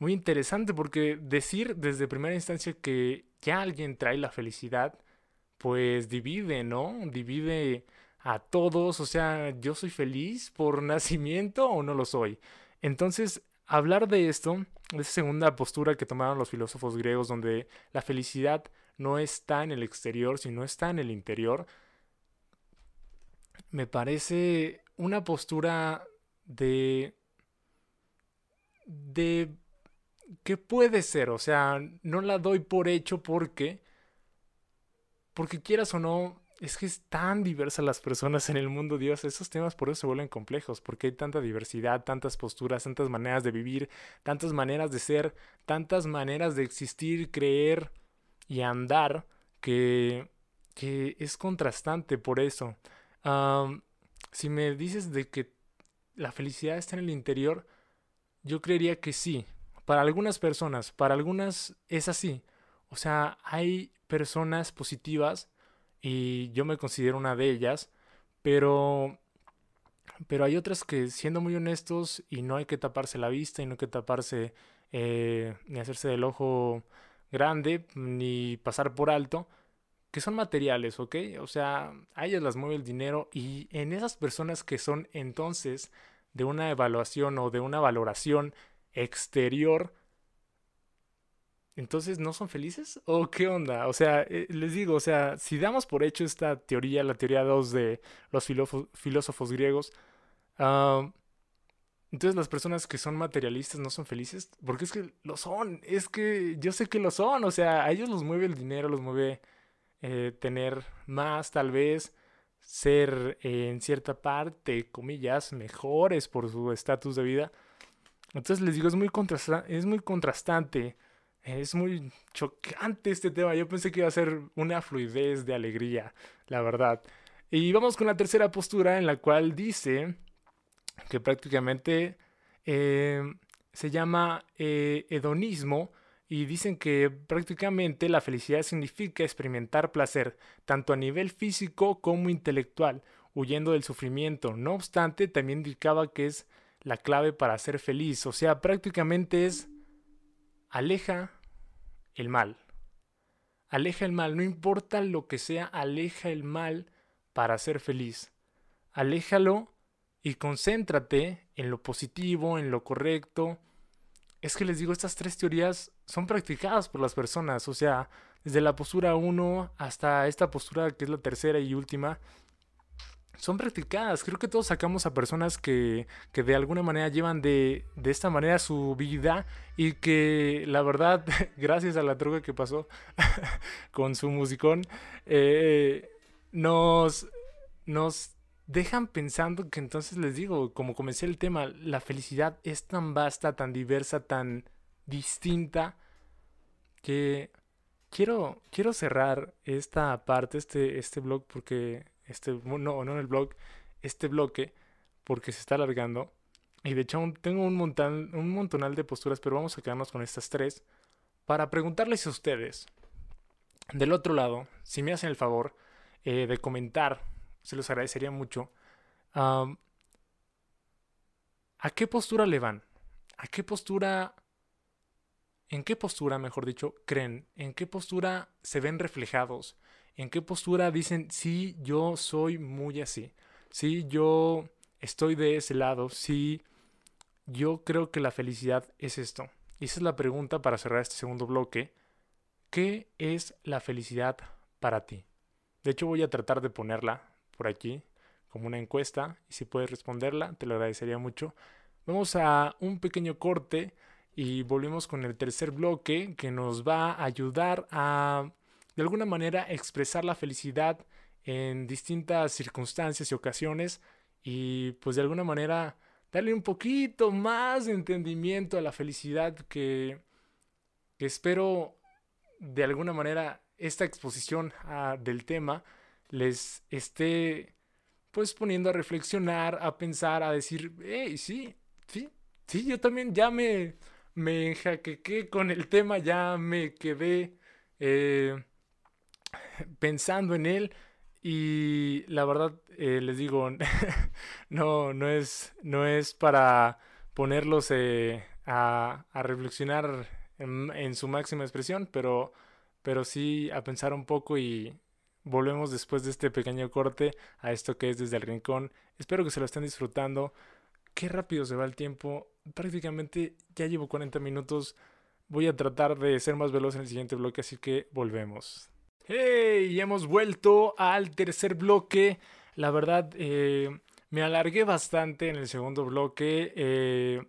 muy interesante porque decir desde primera instancia que ya alguien trae la felicidad, pues divide, ¿no? Divide a todos, o sea, yo soy feliz por *laughs* nacimiento o no lo soy. Entonces, hablar de esto, de esa segunda postura que tomaron los filósofos griegos, donde la felicidad no está en el exterior, sino está en el interior, me parece una postura de... de... que puede ser, o sea, no la doy por hecho porque... porque quieras o no, es que es tan diversa las personas en el mundo, Dios, esos temas por eso se vuelven complejos, porque hay tanta diversidad, tantas posturas, tantas maneras de vivir, tantas maneras de ser, tantas maneras de existir, creer y andar, que, que es contrastante por eso. si me dices de que la felicidad está en el interior, yo creería que sí. Para algunas personas, para algunas es así. O sea, hay personas positivas y yo me considero una de ellas, pero pero hay otras que siendo muy honestos y no hay que taparse la vista y no hay que taparse eh, ni hacerse del ojo grande ni pasar por alto que son materiales, ¿ok? O sea, a ellas las mueve el dinero y en esas personas que son entonces de una evaluación o de una valoración exterior entonces no son felices o qué onda? O sea, eh, les digo, o sea, si damos por hecho esta teoría, la teoría 2 de los filósofos griegos, entonces las personas que son materialistas no son felices, porque es que lo son, es que yo sé que lo son, o sea, a ellos los mueve el dinero, los mueve eh, tener más tal vez, ser en cierta parte, comillas, mejores por su estatus de vida. Entonces les digo, es muy, es muy contrastante es muy chocante este tema. Yo pensé que iba a ser una fluidez de alegría, la verdad. Y vamos con la tercera postura en la cual dice que prácticamente eh, se llama eh, hedonismo y dicen que prácticamente la felicidad significa experimentar placer, tanto a nivel físico como intelectual, huyendo del sufrimiento. No obstante, también indicaba que es la clave para ser feliz. O sea, prácticamente es aleja el mal. Aleja el mal, no importa lo que sea, aleja el mal para ser feliz. Aléjalo y concéntrate en lo positivo, en lo correcto. Es que les digo, estas tres teorías son practicadas por las personas, o sea, desde la postura 1 hasta esta postura que es la tercera y última, son practicadas. Creo que todos sacamos a personas que, que de alguna manera llevan de, de, esta manera su vida y que la verdad, *laughs* gracias a la droga que pasó *laughs* con su musicón, eh, nos, nos dejan pensando que entonces les digo, como comencé el tema, la felicidad es tan vasta, tan diversa, tan distinta, que quiero, quiero cerrar esta parte, este, este blog, porque este, no, no en el blog, este bloque, porque se está alargando. Y de hecho tengo un, montón, un montonal de posturas, pero vamos a quedarnos con estas tres para preguntarles a ustedes, del otro lado, si me hacen el favor eh, de comentar, se los agradecería mucho, ¿a qué postura le van? ¿A qué postura, en qué postura, mejor dicho, creen? ¿En qué postura se ven reflejados? En qué postura dicen, sí, yo soy muy así, sí, yo estoy de ese lado, sí, yo creo que la felicidad es esto. Y esa es la pregunta para cerrar este segundo bloque. ¿Qué es la felicidad para ti? De hecho voy a tratar de ponerla por aquí como una encuesta y si puedes responderla te lo agradecería mucho. Vamos a un pequeño corte y volvemos con el tercer bloque que nos va a ayudar a de alguna manera expresar la felicidad en distintas circunstancias y ocasiones y pues de alguna manera darle un poquito más de entendimiento a la felicidad que, espero de alguna manera esta exposición del tema les esté pues poniendo a reflexionar, a pensar, a decir, hey, sí, sí, sí, yo también ya me me enjaquequé con el tema, ya me quedé eh, pensando en él y la verdad eh, les digo, *laughs* no, no, es, no es para ponerlos eh, a, reflexionar en, su máxima expresión, pero, pero sí a pensar un poco y volvemos después de este pequeño corte a esto que es desde el rincón. Espero que se lo estén disfrutando. Qué rápido se va el tiempo. Prácticamente ya llevo 40 minutos. Voy a tratar de ser más veloz en el siguiente bloque, así que volvemos. ¡Hey! Hemos vuelto al tercer bloque. La verdad, eh, me alargué bastante en el segundo bloque. Eh,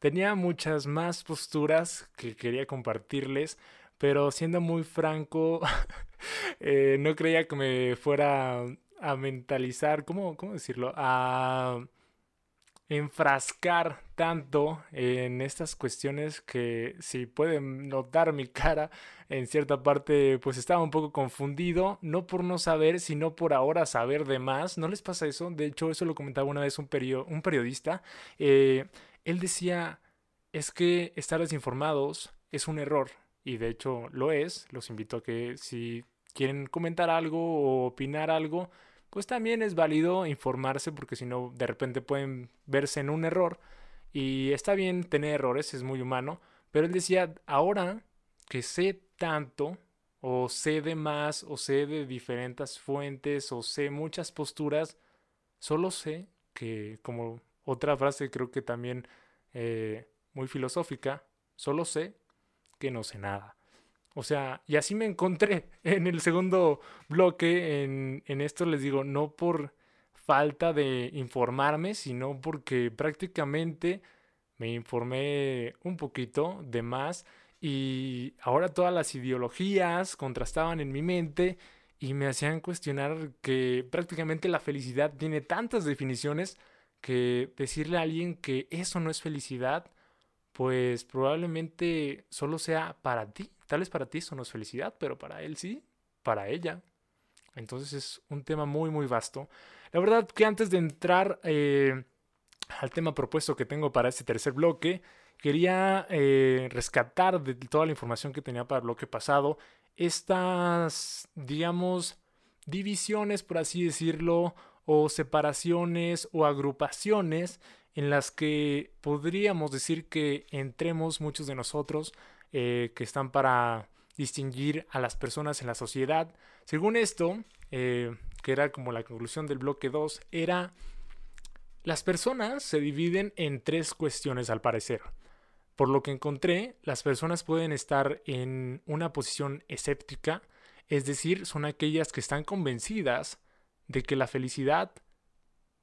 tenía muchas más posturas que quería compartirles, pero siendo muy franco, *laughs* eh, no creía que me fuera a mentalizar, ¿cómo, cómo decirlo? A enfrascar tanto en estas cuestiones que si pueden notar mi cara en cierta parte pues estaba un poco confundido no por no saber sino por ahora saber de más. No les pasa eso. De hecho eso lo comentaba una vez un, un periodista. Eh, él decía es que estar desinformados es un error y de hecho lo es. Los invito a que si quieren comentar algo o opinar algo pues también es válido informarse porque si no de repente pueden verse en un error y está bien tener errores, es muy humano, pero él decía, ahora que sé tanto o sé de más o sé de diferentes fuentes o sé muchas posturas, solo sé que como otra frase creo que también eh, muy filosófica, solo sé que no sé nada. O sea, y así me encontré *laughs* en el segundo bloque. En, en esto les digo, no por falta de informarme, sino porque prácticamente me informé un poquito de más y ahora todas las ideologías contrastaban en mi mente y me hacían cuestionar que prácticamente la felicidad tiene tantas definiciones que decirle a alguien que eso no es felicidad, pues probablemente solo sea para ti. Tal vez para ti eso no es felicidad, pero para él sí, para ella. Entonces es un tema muy, muy vasto. La verdad que antes de entrar eh, al tema propuesto que tengo para este tercer bloque, quería eh, rescatar de toda la información que tenía para el bloque pasado estas, digamos, divisiones, por así decirlo, o separaciones o agrupaciones en las que podríamos decir que entremos muchos de nosotros eh, que están para distinguir a las personas en la sociedad. Según esto, eh, que era como la conclusión del bloque 2, era las personas se dividen en tres cuestiones al parecer. Por lo que encontré, las personas pueden estar en una posición escéptica, es decir, son aquellas que están convencidas de que la felicidad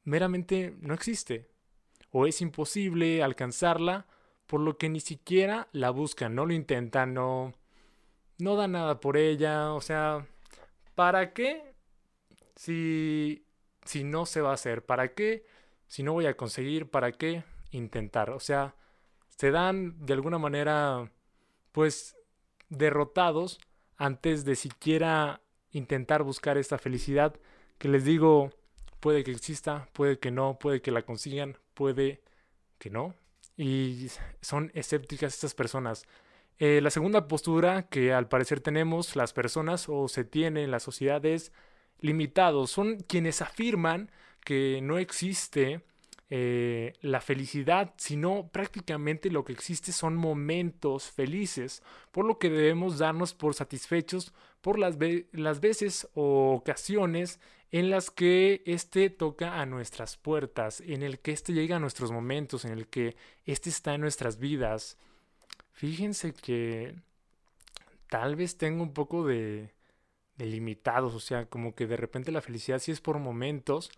meramente no existe, o es imposible alcanzarla por lo que ni siquiera la buscan, no lo intentan, no, no da nada por ella, o sea, ¿para qué si, si no se va a hacer? ¿Para qué si no voy a conseguir? ¿Para qué intentar? O sea, se dan de alguna manera, pues, derrotados antes de siquiera intentar buscar esta felicidad que les digo, puede que exista, puede que no, puede que la consigan, puede que no, y son escépticas estas personas. Eh, la segunda postura que al parecer tenemos las personas o se tiene en la sociedad es limitados. Son quienes afirman que no existe eh, la felicidad, sino prácticamente lo que existe son momentos felices, por lo que debemos darnos por satisfechos por las, las veces o ocasiones en las que éste toca a nuestras puertas, en el que éste llega a nuestros momentos, en el que éste está en nuestras vidas. Fíjense que tal vez tengo un poco de, de limitados, o sea, como que de repente la felicidad sí es por momentos,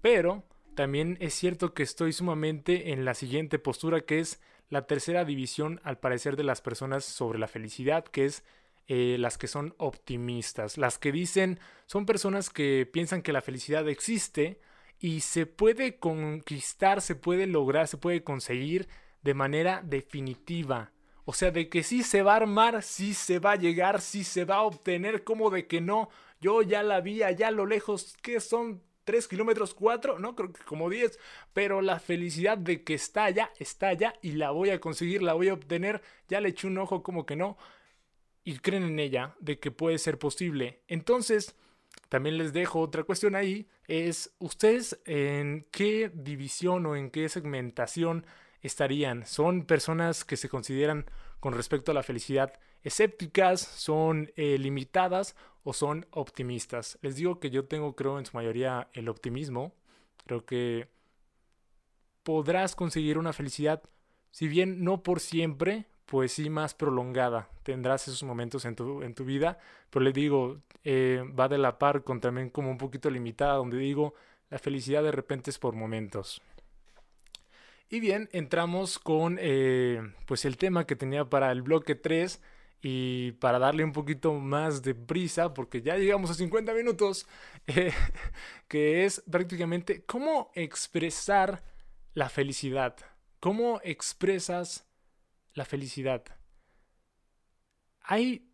pero también es cierto que estoy sumamente en la siguiente postura, que es la tercera división al parecer de las personas sobre la felicidad, que es eh, las que son optimistas, las que dicen son personas que piensan que la felicidad existe y se puede conquistar, se puede lograr, se puede conseguir de manera definitiva. O sea, de que sí se va a armar, sí se va a llegar, sí se va a obtener, como de que no. Yo ya la vi allá a lo lejos, que son 3 kilómetros, 4, no, creo que como 10, pero la felicidad de que está allá, está allá y la voy a conseguir, la voy a obtener, ya le eché un ojo como que no, y creen en ella de que puede ser posible. Entonces, también les dejo otra cuestión ahí, es ustedes en qué división o en qué segmentación estarían. ¿Son personas que se consideran con respecto a la felicidad escépticas, son eh, limitadas o son optimistas. Les digo que yo tengo, creo, en su mayoría el optimismo. Creo que podrás conseguir una felicidad, si bien no por siempre, pues sí más prolongada. Tendrás esos momentos en tu, en tu vida, pero les digo, eh, va de la par con también como un poquito limitada, donde digo, la felicidad de repente es por momentos. Y bien, entramos con eh, pues el tema que tenía para el bloque 3 y para darle un poquito más de prisa, porque ya llegamos a 50 minutos, *laughs* eh, que es prácticamente cómo expresar la felicidad. ¿Cómo expresas la felicidad? Hay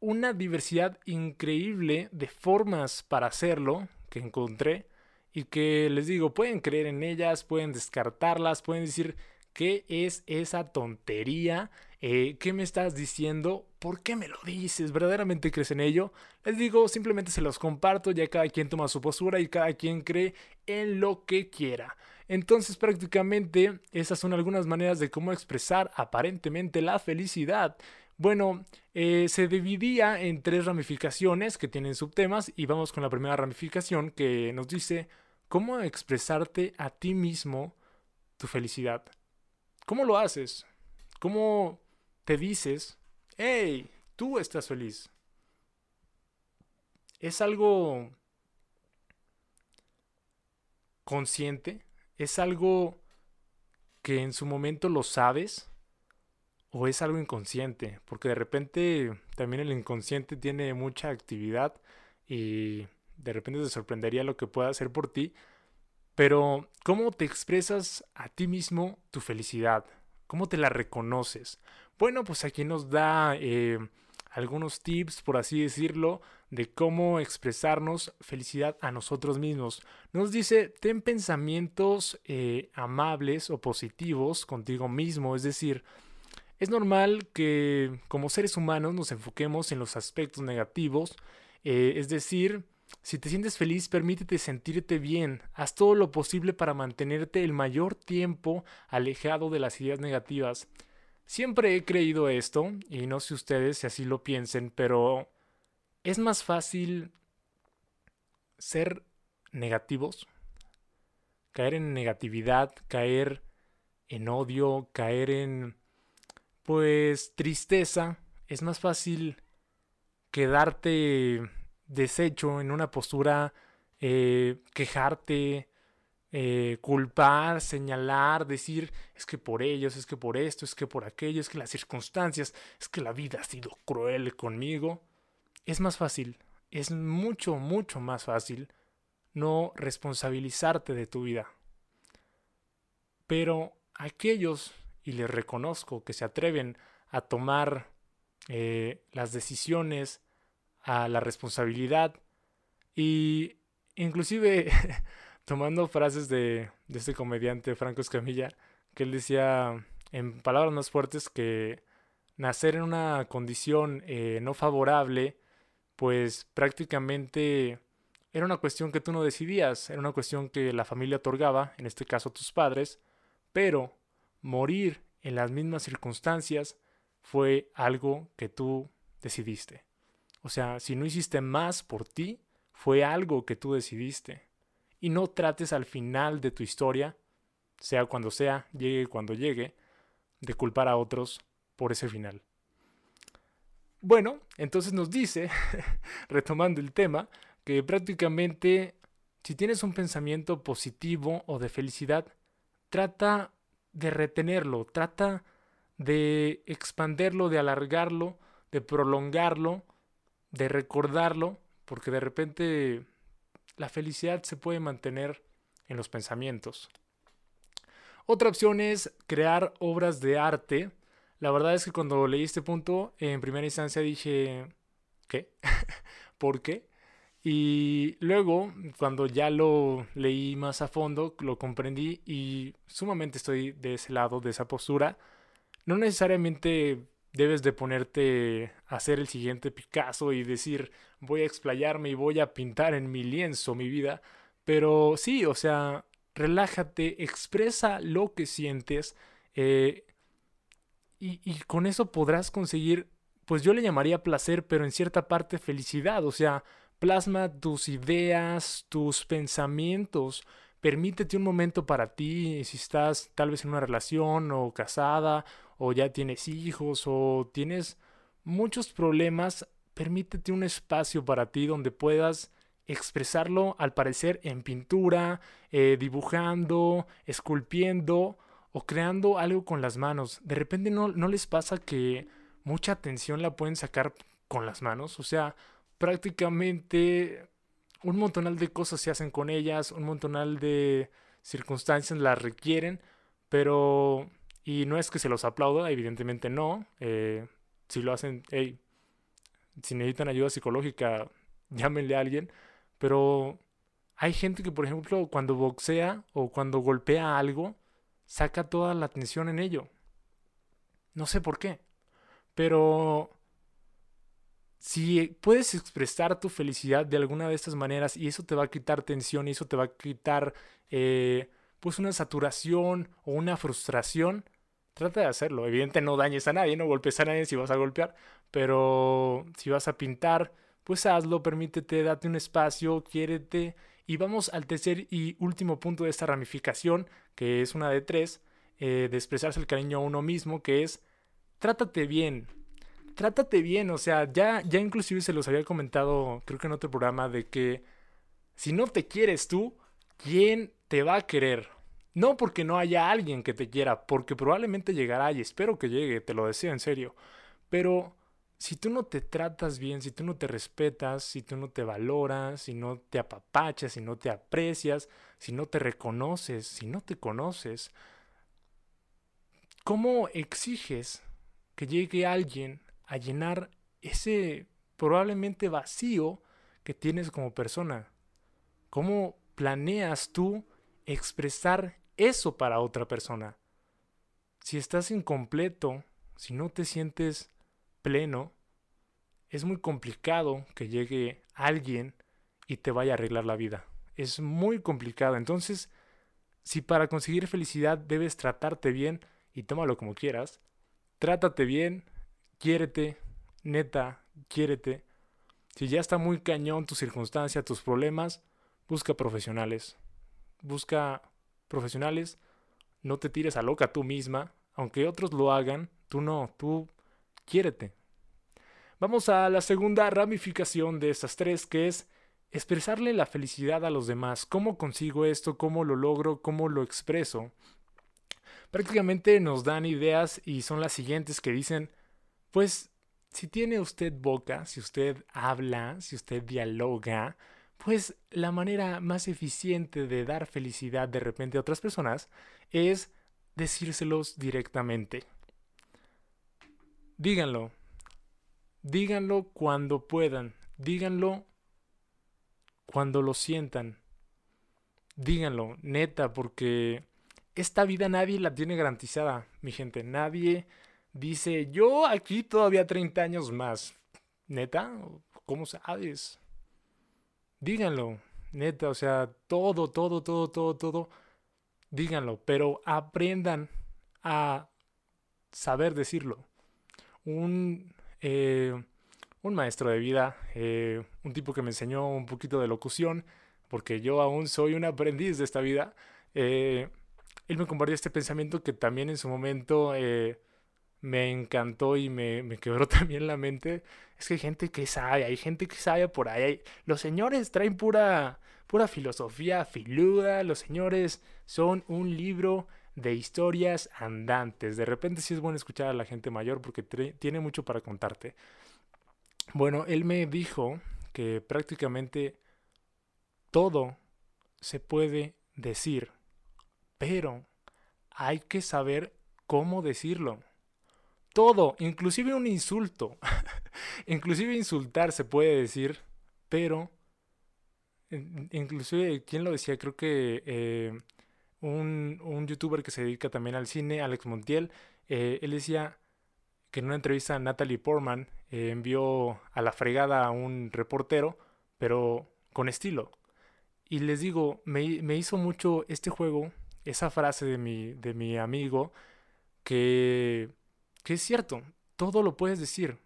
una diversidad increíble de formas para hacerlo que encontré y que les digo, pueden creer en ellas, pueden descartarlas, pueden decir, ¿qué es esa tontería? Eh, ¿Qué me estás diciendo? ¿Por qué me lo dices? ¿Verdaderamente crees en ello? Les digo, simplemente se los comparto, ya cada quien toma su postura y cada quien cree en lo que quiera. Entonces prácticamente esas son algunas maneras de cómo expresar aparentemente la felicidad. Bueno, eh, se dividía en tres ramificaciones que tienen subtemas y vamos con la primera ramificación que nos dice cómo expresarte a ti mismo tu felicidad. ¿Cómo lo haces? ¿Cómo te dices, hey, tú estás feliz. Es algo consciente, es algo que en su momento lo sabes o es algo inconsciente, porque de repente también el inconsciente tiene mucha actividad y de repente te sorprendería lo que pueda hacer por ti, pero ¿cómo te expresas a ti mismo tu felicidad? ¿Cómo te la reconoces? Bueno, pues aquí nos da eh, algunos tips, por así decirlo, de cómo expresarnos felicidad a nosotros mismos. Nos dice, ten pensamientos eh, amables o positivos contigo mismo, es decir, es normal que como seres humanos nos enfoquemos en los aspectos negativos, eh, es decir, si te sientes feliz, permítete sentirte bien. Haz todo lo posible para mantenerte el mayor tiempo alejado de las ideas negativas. Siempre he creído esto, y no sé ustedes si así lo piensen, pero es más fácil ser negativos, caer en negatividad, caer en odio, caer en pues tristeza. Es más fácil quedarte deshecho en una postura, eh, quejarte, eh, culpar, señalar, decir, es que por ellos, es que por esto, es que por aquello, es que las circunstancias, es que la vida ha sido cruel conmigo, es más fácil, es mucho, mucho más fácil no responsabilizarte de tu vida. Pero aquellos, y les reconozco, que se atreven a tomar eh, las decisiones, a la responsabilidad, y inclusive *laughs* tomando frases de, este comediante Franco Escamilla, que él decía en palabras más fuertes que nacer en una condición eh, no favorable, pues prácticamente era una cuestión que tú no decidías, era una cuestión que la familia otorgaba, en este caso tus padres, pero morir en las mismas circunstancias fue algo que tú decidiste. O sea, si no hiciste más por ti, fue algo que tú decidiste y no trates al final de tu historia, sea cuando sea, llegue cuando llegue, de culpar a otros por ese final. Bueno, entonces nos dice, *laughs* retomando el tema, que prácticamente si tienes un pensamiento positivo o de felicidad, trata de retenerlo, trata de expanderlo, de alargarlo, de prolongarlo, de recordarlo, porque de repente la felicidad se puede mantener en los pensamientos. Otra opción es crear obras de arte. La verdad es que cuando leí este punto, en primera instancia dije, ¿qué? *laughs* ¿Por qué? Y luego, cuando ya lo leí más a fondo, lo comprendí y sumamente estoy de ese lado, de esa postura. No necesariamente debes de ponerte a hacer el siguiente Picasso y decir voy a explayarme y voy a pintar en mi lienzo mi vida. Pero sí, o sea, relájate, expresa lo que sientes eh, y, y con eso podrás conseguir, pues yo le llamaría placer, pero en cierta parte felicidad. O sea, Plasma tus ideas, tus pensamientos. Permítete un momento para ti, si estás tal vez en una relación o casada o ya tienes hijos o tienes muchos problemas, permítete un espacio para ti donde puedas expresarlo al parecer en pintura, eh, dibujando, esculpiendo o creando algo con las manos. De repente no, no les pasa que mucha atención la pueden sacar con las manos. O sea, prácticamente un montonal de cosas se hacen con ellas, un montonal de circunstancias las requieren, pero... Y no es que se los aplauda, evidentemente no. Eh, si lo hacen, hey, si necesitan ayuda psicológica, *laughs* llámenle a alguien. Pero hay gente que, por ejemplo, cuando boxea o cuando golpea algo, saca toda la atención en ello. No sé por qué. Pero si puedes expresar tu felicidad de alguna de estas maneras y eso te va a quitar tensión y eso te va a quitar eh, pues una saturación o una frustración, trata de hacerlo. Evidentemente no dañes a nadie, no golpes a nadie si vas a golpear, pero si vas a pintar, pues hazlo, permítete, date un espacio, quiérete. Y vamos al tercer y último punto de esta ramificación, que es una de tres, eh, de expresarse el cariño a uno mismo, que es trátate bien, trátate bien, o sea, ya, ya inclusive se los había comentado, creo que en otro programa, de que si no te quieres tú, ¿quién te va a querer? No porque no haya alguien que te quiera, porque probablemente llegará y espero que llegue, te lo deseo en serio. Pero si tú no te tratas bien, si tú no te respetas, si tú no te valoras, si no te apapachas, si no te aprecias, si no te reconoces, si no te conoces, ¿cómo exiges que llegue alguien a llenar ese probablemente vacío que tienes como persona. ¿Cómo planeas tú expresar eso para otra persona? Si estás incompleto, si no te sientes pleno, es muy complicado que llegue alguien y te vaya a arreglar la vida. Es muy complicado. Entonces, si para conseguir felicidad debes tratarte bien, y tómalo como quieras, trátate bien, quiérete, neta, quiérete. Si ya está muy cañón tu circunstancia, tus problemas, busca profesionales. Busca profesionales, no te tires a loca tú misma, aunque otros lo hagan, tú no, tú quiérete. Vamos a la segunda ramificación de estas tres, que es expresarle la felicidad a los demás. ¿Cómo consigo esto? ¿Cómo lo logro? ¿Cómo lo expreso? Prácticamente nos dan ideas y son las siguientes que dicen, pues si tiene usted boca, si usted habla, si usted dialoga, pues la manera más eficiente de dar felicidad de repente a otras personas es decírselos directamente. Díganlo. Díganlo cuando puedan. Díganlo cuando lo sientan. Díganlo, neta, porque esta vida nadie la tiene garantizada, mi gente. Nadie Dice, yo aquí todavía 30 años más. ¿Neta? ¿Cómo sabes? Díganlo, neta, o sea, todo, todo, todo, todo, todo. Díganlo, pero aprendan a saber decirlo. Un, eh, un maestro de vida, eh, un tipo que me enseñó un poquito de locución, porque yo aún soy un aprendiz de esta vida, eh, él me compartió este pensamiento que también en su momento me encantó y me, me, quebró *laughs* también la mente. Es que hay gente que sabe, hay gente que sabe por ahí. Los señores traen pura, pura filosofía filuda. Los señores son un libro de historias andantes. De repente sí es bueno escuchar a la gente mayor porque tiene mucho para contarte. Bueno, él me dijo que prácticamente todo se puede decir, pero hay que saber cómo decirlo todo, inclusive un insulto. *laughs* inclusive insultar se puede decir, pero inclusive, ¿quién lo decía? Creo que eh, un, un, youtuber que se dedica también al cine, Alex Montiel, eh, él decía que en una entrevista a Natalie Portman eh, envió a la fregada a un reportero, pero con estilo. Y les digo, me, me hizo mucho este juego, esa frase de mi, de mi amigo, que, que es cierto, todo lo puedes decir,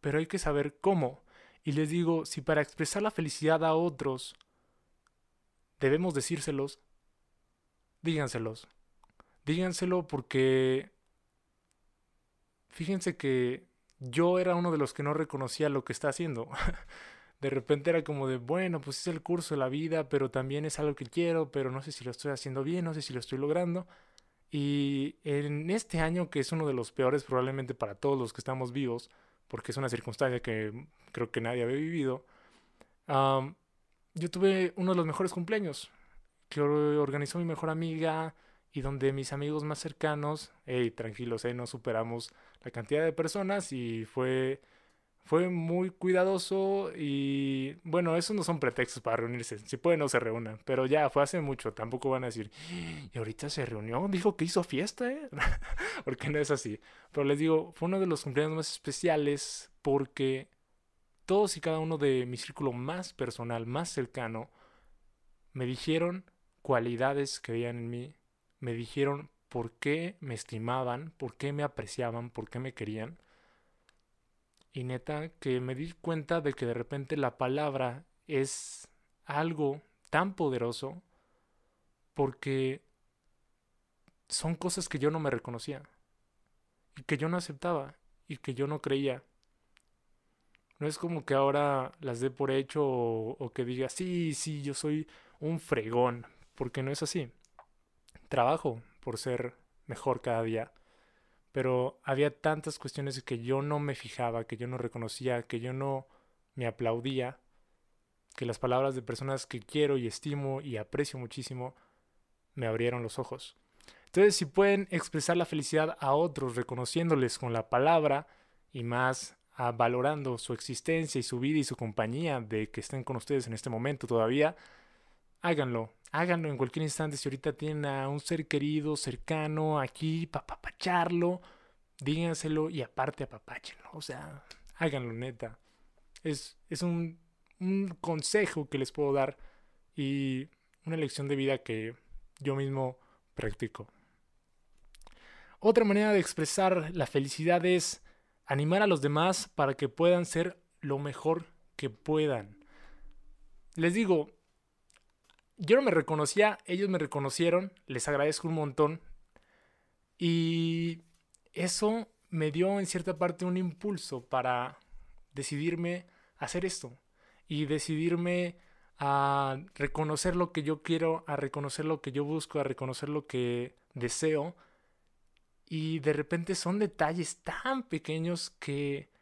pero hay que saber cómo. Y les digo, si para expresar la felicidad a otros debemos decírselos, díganselos. Díganselo porque fíjense que yo era uno de los que no reconocía lo que está haciendo. *laughs* de repente era como de, bueno, pues es el curso de la vida, pero también es algo que quiero, pero no sé si lo estoy haciendo bien, no sé si lo estoy logrando. Y en este año, que es uno de los peores probablemente para todos los que estamos vivos, porque es una circunstancia que creo que nadie había vivido, yo tuve uno de los mejores cumpleaños que organizó mi mejor amiga y donde mis amigos más cercanos, hey, tranquilos, eh, no superamos la cantidad de personas y fue fue muy cuidadoso y bueno, esos no son pretextos para reunirse. Si pueden, no se reúnan. Pero ya, fue hace mucho. Tampoco van a decir, y ahorita se reunió, dijo que hizo fiesta, ¿eh? *laughs* porque no es así. Pero les digo, fue uno de los cumpleaños más especiales porque todos y cada uno de mi círculo más personal, más cercano, me dijeron cualidades que veían en mí. Me dijeron por qué me estimaban, por qué me apreciaban, por qué me querían y neta, que me di cuenta de que de repente la palabra es algo tan poderoso porque son cosas que yo no me reconocía y que yo no aceptaba y que yo no creía. No es como que ahora las dé por hecho o, que diga, sí, sí, yo soy un fregón, porque no es así. Trabajo por ser mejor cada día pero había tantas cuestiones que yo no me fijaba, que yo no reconocía, que yo no me aplaudía, que las palabras de personas que quiero y estimo y aprecio muchísimo me abrieron los ojos. Entonces, si pueden expresar la felicidad a otros reconociéndoles con la palabra y más a, valorando su existencia y su vida y su compañía de que estén con ustedes en este momento todavía, háganlo, háganlo en cualquier instante. Si ahorita tienen a un ser querido, cercano, aquí, para papacharlo, díganselo y aparte apapáchenlo. O sea, háganlo neta. Es, es un, un consejo que les puedo dar y una lección de vida que yo mismo practico. Otra manera de expresar la felicidad es animar a los demás para que puedan ser lo mejor que puedan. Les digo, yo no me reconocía, ellos me reconocieron, les agradezco un montón. Y eso me dio en cierta parte un impulso para decidirme a hacer esto y decidirme a reconocer lo que yo quiero, a reconocer lo que yo busco, a reconocer lo que deseo. Y de repente son detalles tan pequeños que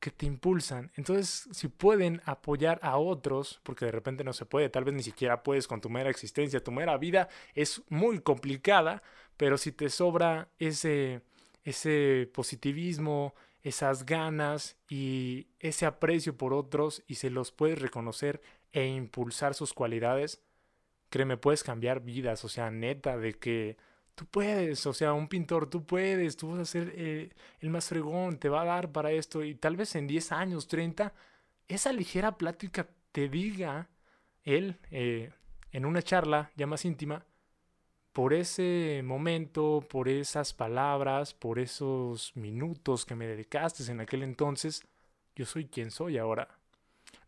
que te impulsan. Entonces, si pueden apoyar a otros, porque de repente no se puede, tal vez ni siquiera puedes con tu mera existencia, tu mera vida es muy complicada, pero si te sobra ese, ese positivismo, esas ganas y ese aprecio por otros y se los puedes reconocer e impulsar sus cualidades, créeme, puedes cambiar vidas, o sea, neta, de que tú puedes, o sea, un pintor, tú puedes, tú vas a ser eh, el más fregón, te va a dar para esto y tal vez en 10 años, 30, esa ligera plática te diga él eh, en una charla ya más íntima, por ese momento, por esas palabras, por esos minutos que me dedicaste en aquel entonces, yo soy quien soy ahora.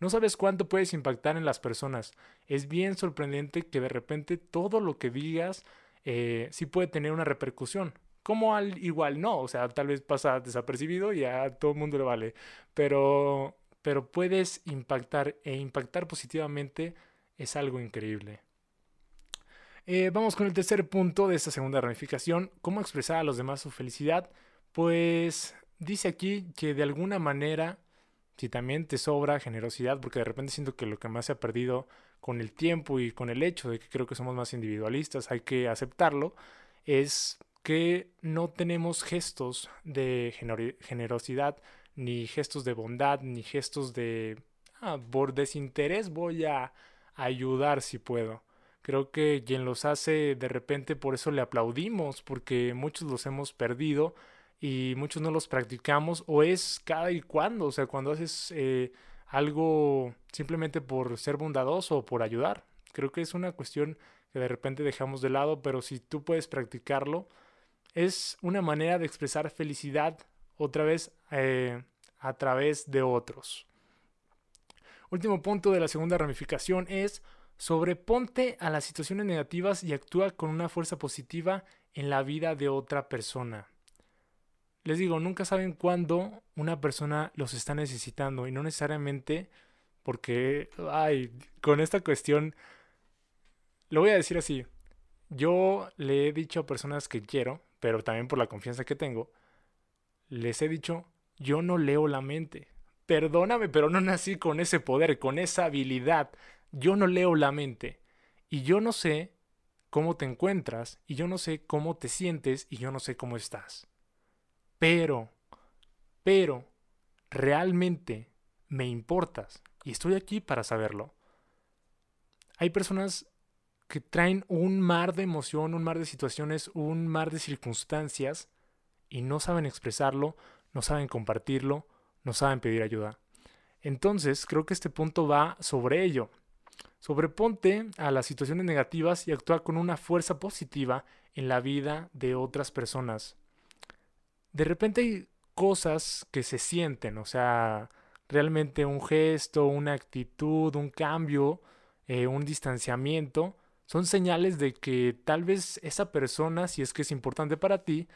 No sabes cuánto puedes impactar en las personas. Es bien sorprendente que de repente todo lo que digas eh, sí puede tener una repercusión. Como al igual no, o sea, tal vez pasa desapercibido y a todo el mundo le vale, pero, pero puedes impactar e impactar positivamente es algo increíble. Eh, vamos con el tercer punto de esta segunda ramificación, cómo expresar a los demás su felicidad. Pues dice aquí que de alguna manera, si también te sobra generosidad, porque de repente siento que lo que más se ha perdido con el tiempo y con el hecho de que creo que somos más individualistas, hay que aceptarlo, es que no tenemos gestos de generosidad, ni gestos de bondad, ni gestos de, ah, por desinterés voy a ayudar si puedo. Creo que quien los hace de repente por eso le aplaudimos, porque muchos los hemos perdido y muchos no los practicamos o es cada y cuando, o sea, cuando haces eh, algo simplemente por ser bondadoso o por ayudar. Creo que es una cuestión que de repente dejamos de lado, pero si tú puedes practicarlo, es una manera de expresar felicidad otra vez eh, a través de otros. Último punto de la segunda ramificación es sobreponte a las situaciones negativas y actúa con una fuerza positiva en la vida de otra persona. Les digo, nunca saben cuándo una persona los está necesitando y no necesariamente porque, ay, con esta cuestión, lo voy a decir así, yo le he dicho a personas que quiero, pero también por la confianza que tengo, les he dicho, yo no leo la mente. Perdóname, pero no nací con ese poder, con esa habilidad. Yo no leo la mente. Y yo no sé cómo te encuentras, y yo no sé cómo te sientes, y yo no sé cómo estás. Pero, pero, realmente me importas, y estoy aquí para saberlo. Hay personas que traen un mar de emoción, un mar de situaciones, un mar de circunstancias, y no saben expresarlo, no saben compartirlo, no saben pedir ayuda. Entonces, creo que este punto va sobre ello. Sobreponte a las situaciones negativas y actúa con una fuerza positiva en la vida de otras personas. De repente hay cosas que se sienten, o sea, realmente un gesto, una actitud, un cambio, eh, un distanciamiento, son señales de que tal vez esa persona, si es que es importante para ti,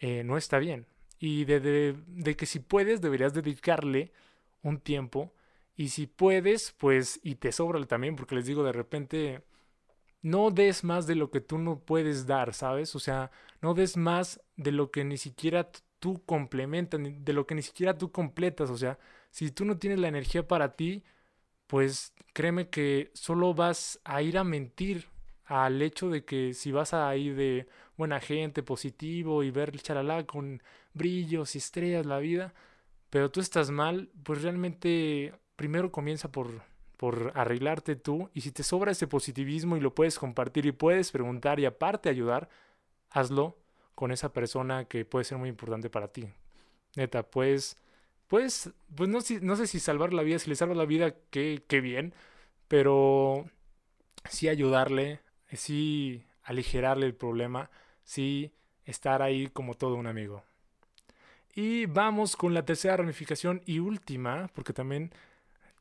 eh, no está bien. Y de, de, que si puedes, deberías dedicarle un tiempo. Y si puedes, pues, y te sobra también, porque les digo, de repente, no des más de lo que tú no puedes dar, ¿sabes? O sea, no des más de lo que ni siquiera tú complementas, de lo que ni siquiera tú completas. O sea, si tú no tienes la energía para ti, pues créeme que solo vas a ir a mentir al hecho de que si vas a ir de buena gente, positivo y ver charalá con brillos y estrellas la vida, pero tú estás mal, pues realmente primero comienza por, por arreglarte tú y si te sobra ese positivismo y lo puedes compartir y puedes preguntar y aparte ayudar, hazlo con esa persona que puede ser muy importante para ti. Neta, pues, pues, pues no, no sé si salvar la vida, si le salvas la vida, qué, qué bien, pero sí ayudarle, sí aligerarle el problema, sí estar ahí como todo un amigo. Y vamos con la tercera ramificación y última, porque también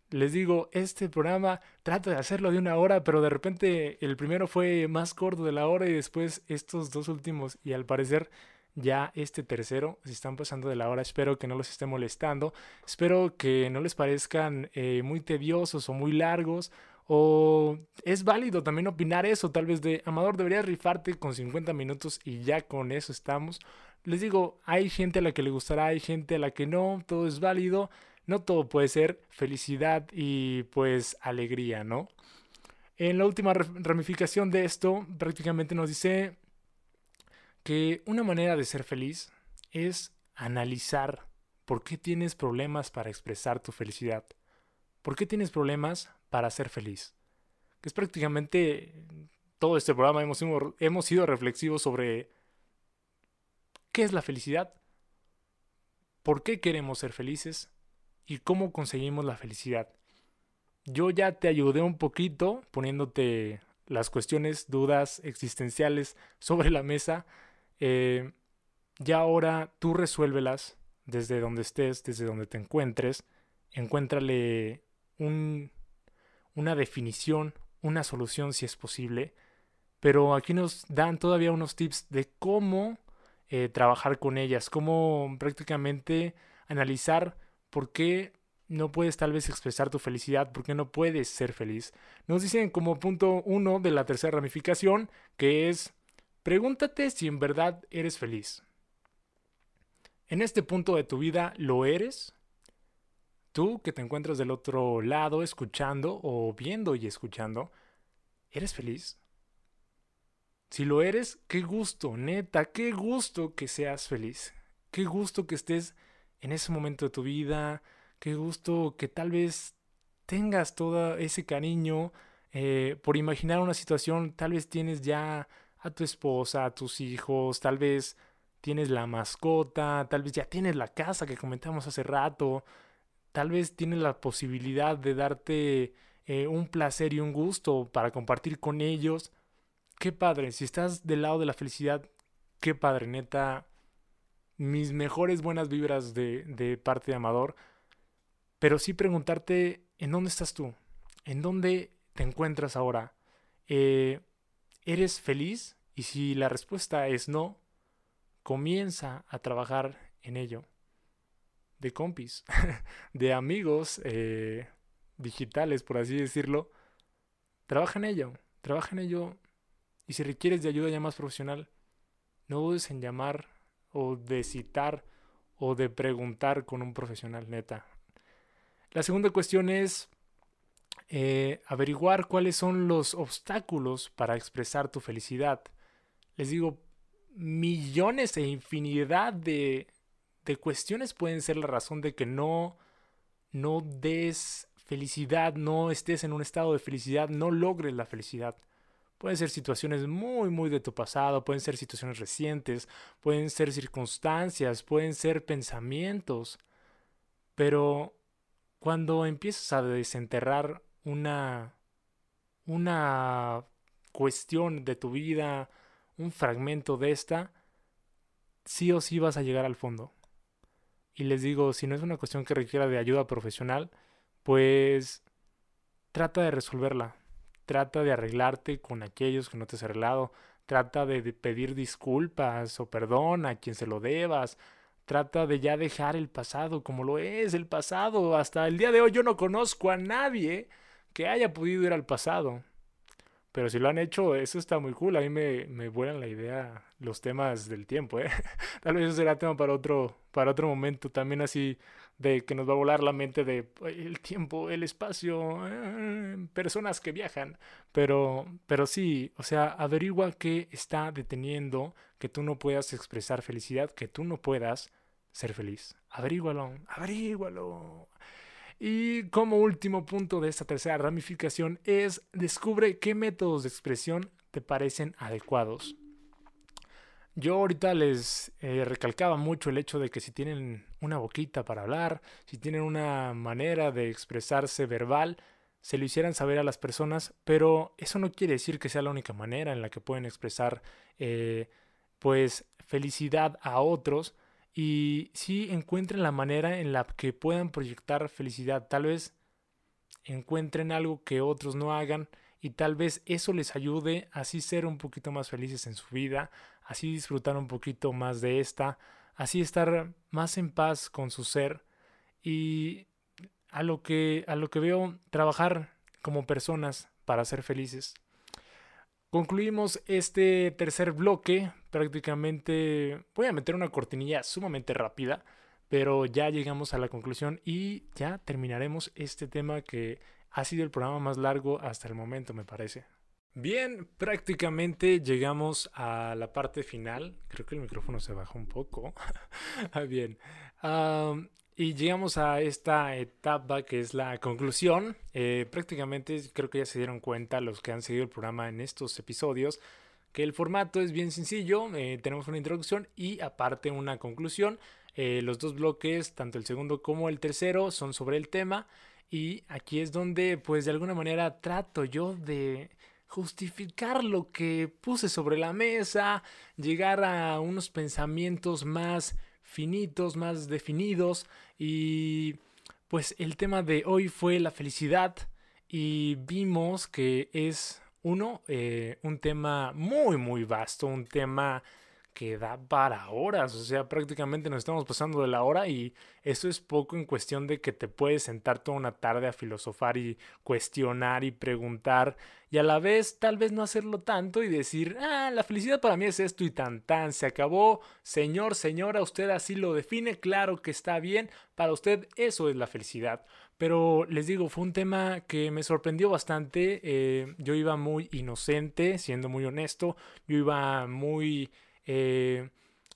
les digo, este programa trata de hacerlo de una hora, pero de repente el primero fue más corto de la hora y después estos dos últimos y al parecer ya este tercero se están pasando de la hora. Espero que no los esté molestando. Espero que no les parezcan eh, muy tediosos o muy largos o es válido también opinar eso, tal vez de Amador, deberías rifarte con 50 minutos y ya con eso estamos. Les digo, hay gente a la que le gustará, hay gente a la que no, todo es válido, no todo puede ser felicidad y pues alegría, ¿no? En la última ramificación de esto, prácticamente nos dice que una manera de ser feliz es analizar por qué tienes problemas para expresar tu felicidad. ¿Por qué tienes problemas para ser feliz? Que es prácticamente todo este programa hemos, hemos sido reflexivos sobre qué es la felicidad, por qué queremos ser felices y cómo conseguimos la felicidad. Yo ya te ayudé un poquito poniéndote las cuestiones, dudas existenciales *laughs* sobre la mesa. Eh, ya ahora tú resuélvelas desde donde estés, desde donde te encuentres. Encuéntrale una definición, una solución si es posible. Pero aquí nos dan todavía unos tips de cómo eh, trabajar con ellas, cómo prácticamente analizar por qué no puedes tal vez expresar tu felicidad, por qué no puedes ser feliz. Nos dicen como punto uno de la tercera ramificación que es pregúntate si en verdad eres feliz. En este punto de tu vida, ¿lo eres? Tú que te encuentras del otro lado escuchando o viendo y escuchando, ¿eres feliz? Si lo eres, qué gusto, neta, qué gusto que seas feliz. Qué gusto que estés en ese momento de tu vida. Qué gusto que tal vez tengas todo ese cariño eh, por imaginar una situación, tal vez tienes ya a tu esposa, a tus hijos, tal vez tienes la mascota, tal vez ya tienes la casa que comentamos hace rato, tal vez tienes la posibilidad de darte eh, un placer y un gusto para compartir con ellos. Qué padre, si estás del lado de la felicidad, qué padre, neta. Mis mejores buenas vibras de, parte de Amador. Pero sí preguntarte, ¿en dónde estás tú? ¿En dónde te encuentras ahora? Eh, ¿Eres feliz? Y si la respuesta es no, comienza a trabajar en ello. De compis, *laughs* de amigos eh, digitales, por así decirlo. Trabaja en ello, trabaja en ello. Y si requieres de ayuda ya más profesional, no dudes en llamar o de citar o de preguntar con un profesional neta. La segunda cuestión es eh, averiguar cuáles son los obstáculos para expresar tu felicidad. Les digo, millones e infinidad de, de cuestiones pueden ser la razón de que no, no des felicidad, no estés en un estado de felicidad, no logres la felicidad. Pueden ser situaciones muy, muy de tu pasado, pueden ser situaciones recientes, pueden ser circunstancias, pueden ser pensamientos. Pero cuando empiezas a desenterrar una, una cuestión de tu vida, un fragmento de esta, sí o sí vas a llegar al fondo. Y les digo, si no es una cuestión que requiera de ayuda profesional, pues trata de resolverla. Trata de arreglarte con aquellos que no te has arreglado. Trata de pedir disculpas o perdón a quien se lo debas. Trata de ya dejar el pasado como lo es el pasado. Hasta el día de hoy yo no conozco a nadie que haya podido ir al pasado. Pero si lo han hecho, eso está muy cool. A mí me, me vuelan la idea los temas del tiempo, ¿eh? *laughs* Tal vez eso será tema para otro, para otro momento. También así de que nos va a volar la mente de el tiempo, el espacio, eh, personas que viajan. Pero, pero sí, o sea, averigua qué está deteniendo que tú no puedas expresar felicidad, que tú no puedas ser feliz. Averígualo, averígualo. Y como último punto de esta tercera ramificación es descubre qué métodos de expresión te parecen adecuados. Yo ahorita les eh, recalcaba mucho el hecho de que si tienen una boquita para hablar, si tienen una manera de expresarse verbal, se lo hicieran saber a las personas, pero eso no quiere decir que sea la única manera en la que pueden expresar eh, pues felicidad a otros, y sí encuentren la manera en la que puedan proyectar felicidad. Tal vez encuentren algo que otros no hagan y tal vez eso les ayude a así ser un poquito más felices en su vida, así disfrutar un poquito más de esta, así estar más en paz con su ser y a lo que a lo que veo trabajar como personas para ser felices. Concluimos este tercer bloque. Prácticamente voy a meter una cortinilla sumamente rápida, pero ya llegamos a la conclusión y ya terminaremos este tema que ha sido el programa más largo hasta el momento, me parece. Bien, prácticamente llegamos a la parte final. Creo que el micrófono se bajó un poco. *laughs* Ah, bien. Y llegamos a esta etapa que es la conclusión. Eh, prácticamente creo que ya se dieron cuenta los que han seguido el programa en estos episodios que el formato es bien sencillo. Eh, tenemos una introducción y aparte una conclusión. Eh, los dos bloques, tanto el segundo como el tercero, son sobre el tema. Y aquí es donde, pues de alguna manera, trato yo de justificar lo que puse sobre la mesa, llegar a unos pensamientos más finitos, más definidos. Y pues el tema de hoy fue la felicidad. Y vimos que es uno, eh, un tema muy muy vasto, un tema que da para horas, o sea, prácticamente nos estamos pasando de la hora y eso es poco en cuestión de que te puedes sentar toda una tarde a filosofar y cuestionar y preguntar y a la vez tal vez no hacerlo tanto y decir, ah, la felicidad para mí es esto y tan tan, se acabó, señor, señora, usted así lo define, claro que está bien, para usted eso es la felicidad. Pero les digo, fue un tema que me sorprendió bastante, eh, yo iba muy inocente, siendo muy honesto, yo iba muy eh,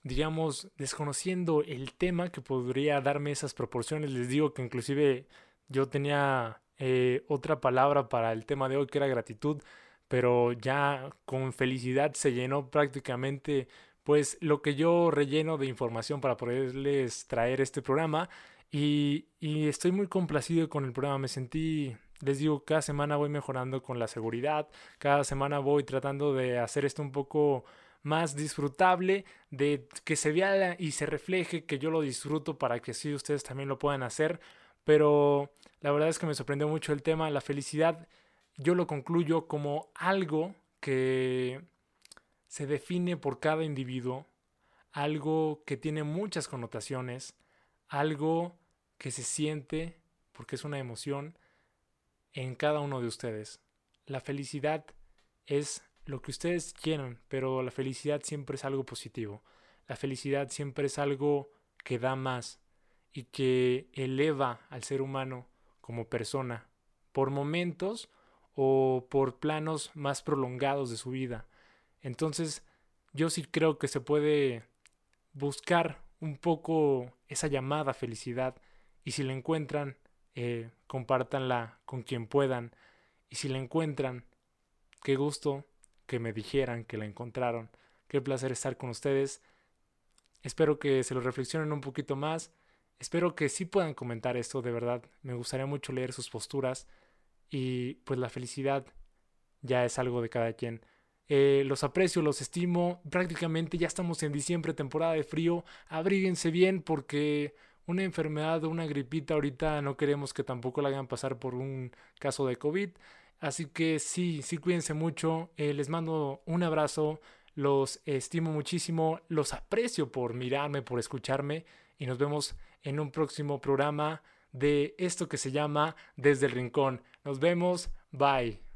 desconociendo el tema que podría darme esas proporciones. Les digo que inclusive yo tenía eh, otra palabra para el tema de hoy que era gratitud, pero ya con felicidad se llenó prácticamente pues lo que yo relleno de información para poderles traer este programa y, y estoy muy complacido con el programa, me sentí les digo, cada semana voy mejorando con la seguridad, cada semana voy tratando de hacer esto un poco más disfrutable, de que se vea y se refleje que yo lo disfruto para que así ustedes también lo puedan hacer. Pero la verdad es que me sorprendió mucho el tema, la felicidad. Yo lo concluyo como algo que se define por cada individuo, algo que tiene muchas connotaciones, algo que se siente porque es una emoción en cada uno de ustedes. La felicidad es lo que ustedes quieran, pero la felicidad siempre es algo positivo. La felicidad siempre es algo que da más y que eleva al ser humano como persona por momentos o por planos más prolongados de su vida. Entonces, yo sí creo que se puede buscar un poco esa llamada felicidad y si la encuentran, eh, compártanla con quien puedan y si la encuentran, qué gusto que me dijeran que la encontraron. Qué placer estar con ustedes. Espero que se lo reflexionen un poquito más. Espero que sí puedan comentar esto, de verdad. Me gustaría mucho leer sus posturas. Y pues la felicidad ya es algo de cada quien. Eh, los aprecio, los estimo. Prácticamente ya estamos en diciembre, temporada de frío. Abríguense bien porque una enfermedad o una gripita ahorita no queremos que tampoco la hagan pasar por un caso de COVID. Así que sí, sí cuídense mucho. Eh, les mando un abrazo. Los estimo muchísimo. Los aprecio por mirarme, por escucharme. Y nos vemos en un próximo programa de esto que se llama Desde el Rincón. Nos vemos. Bye.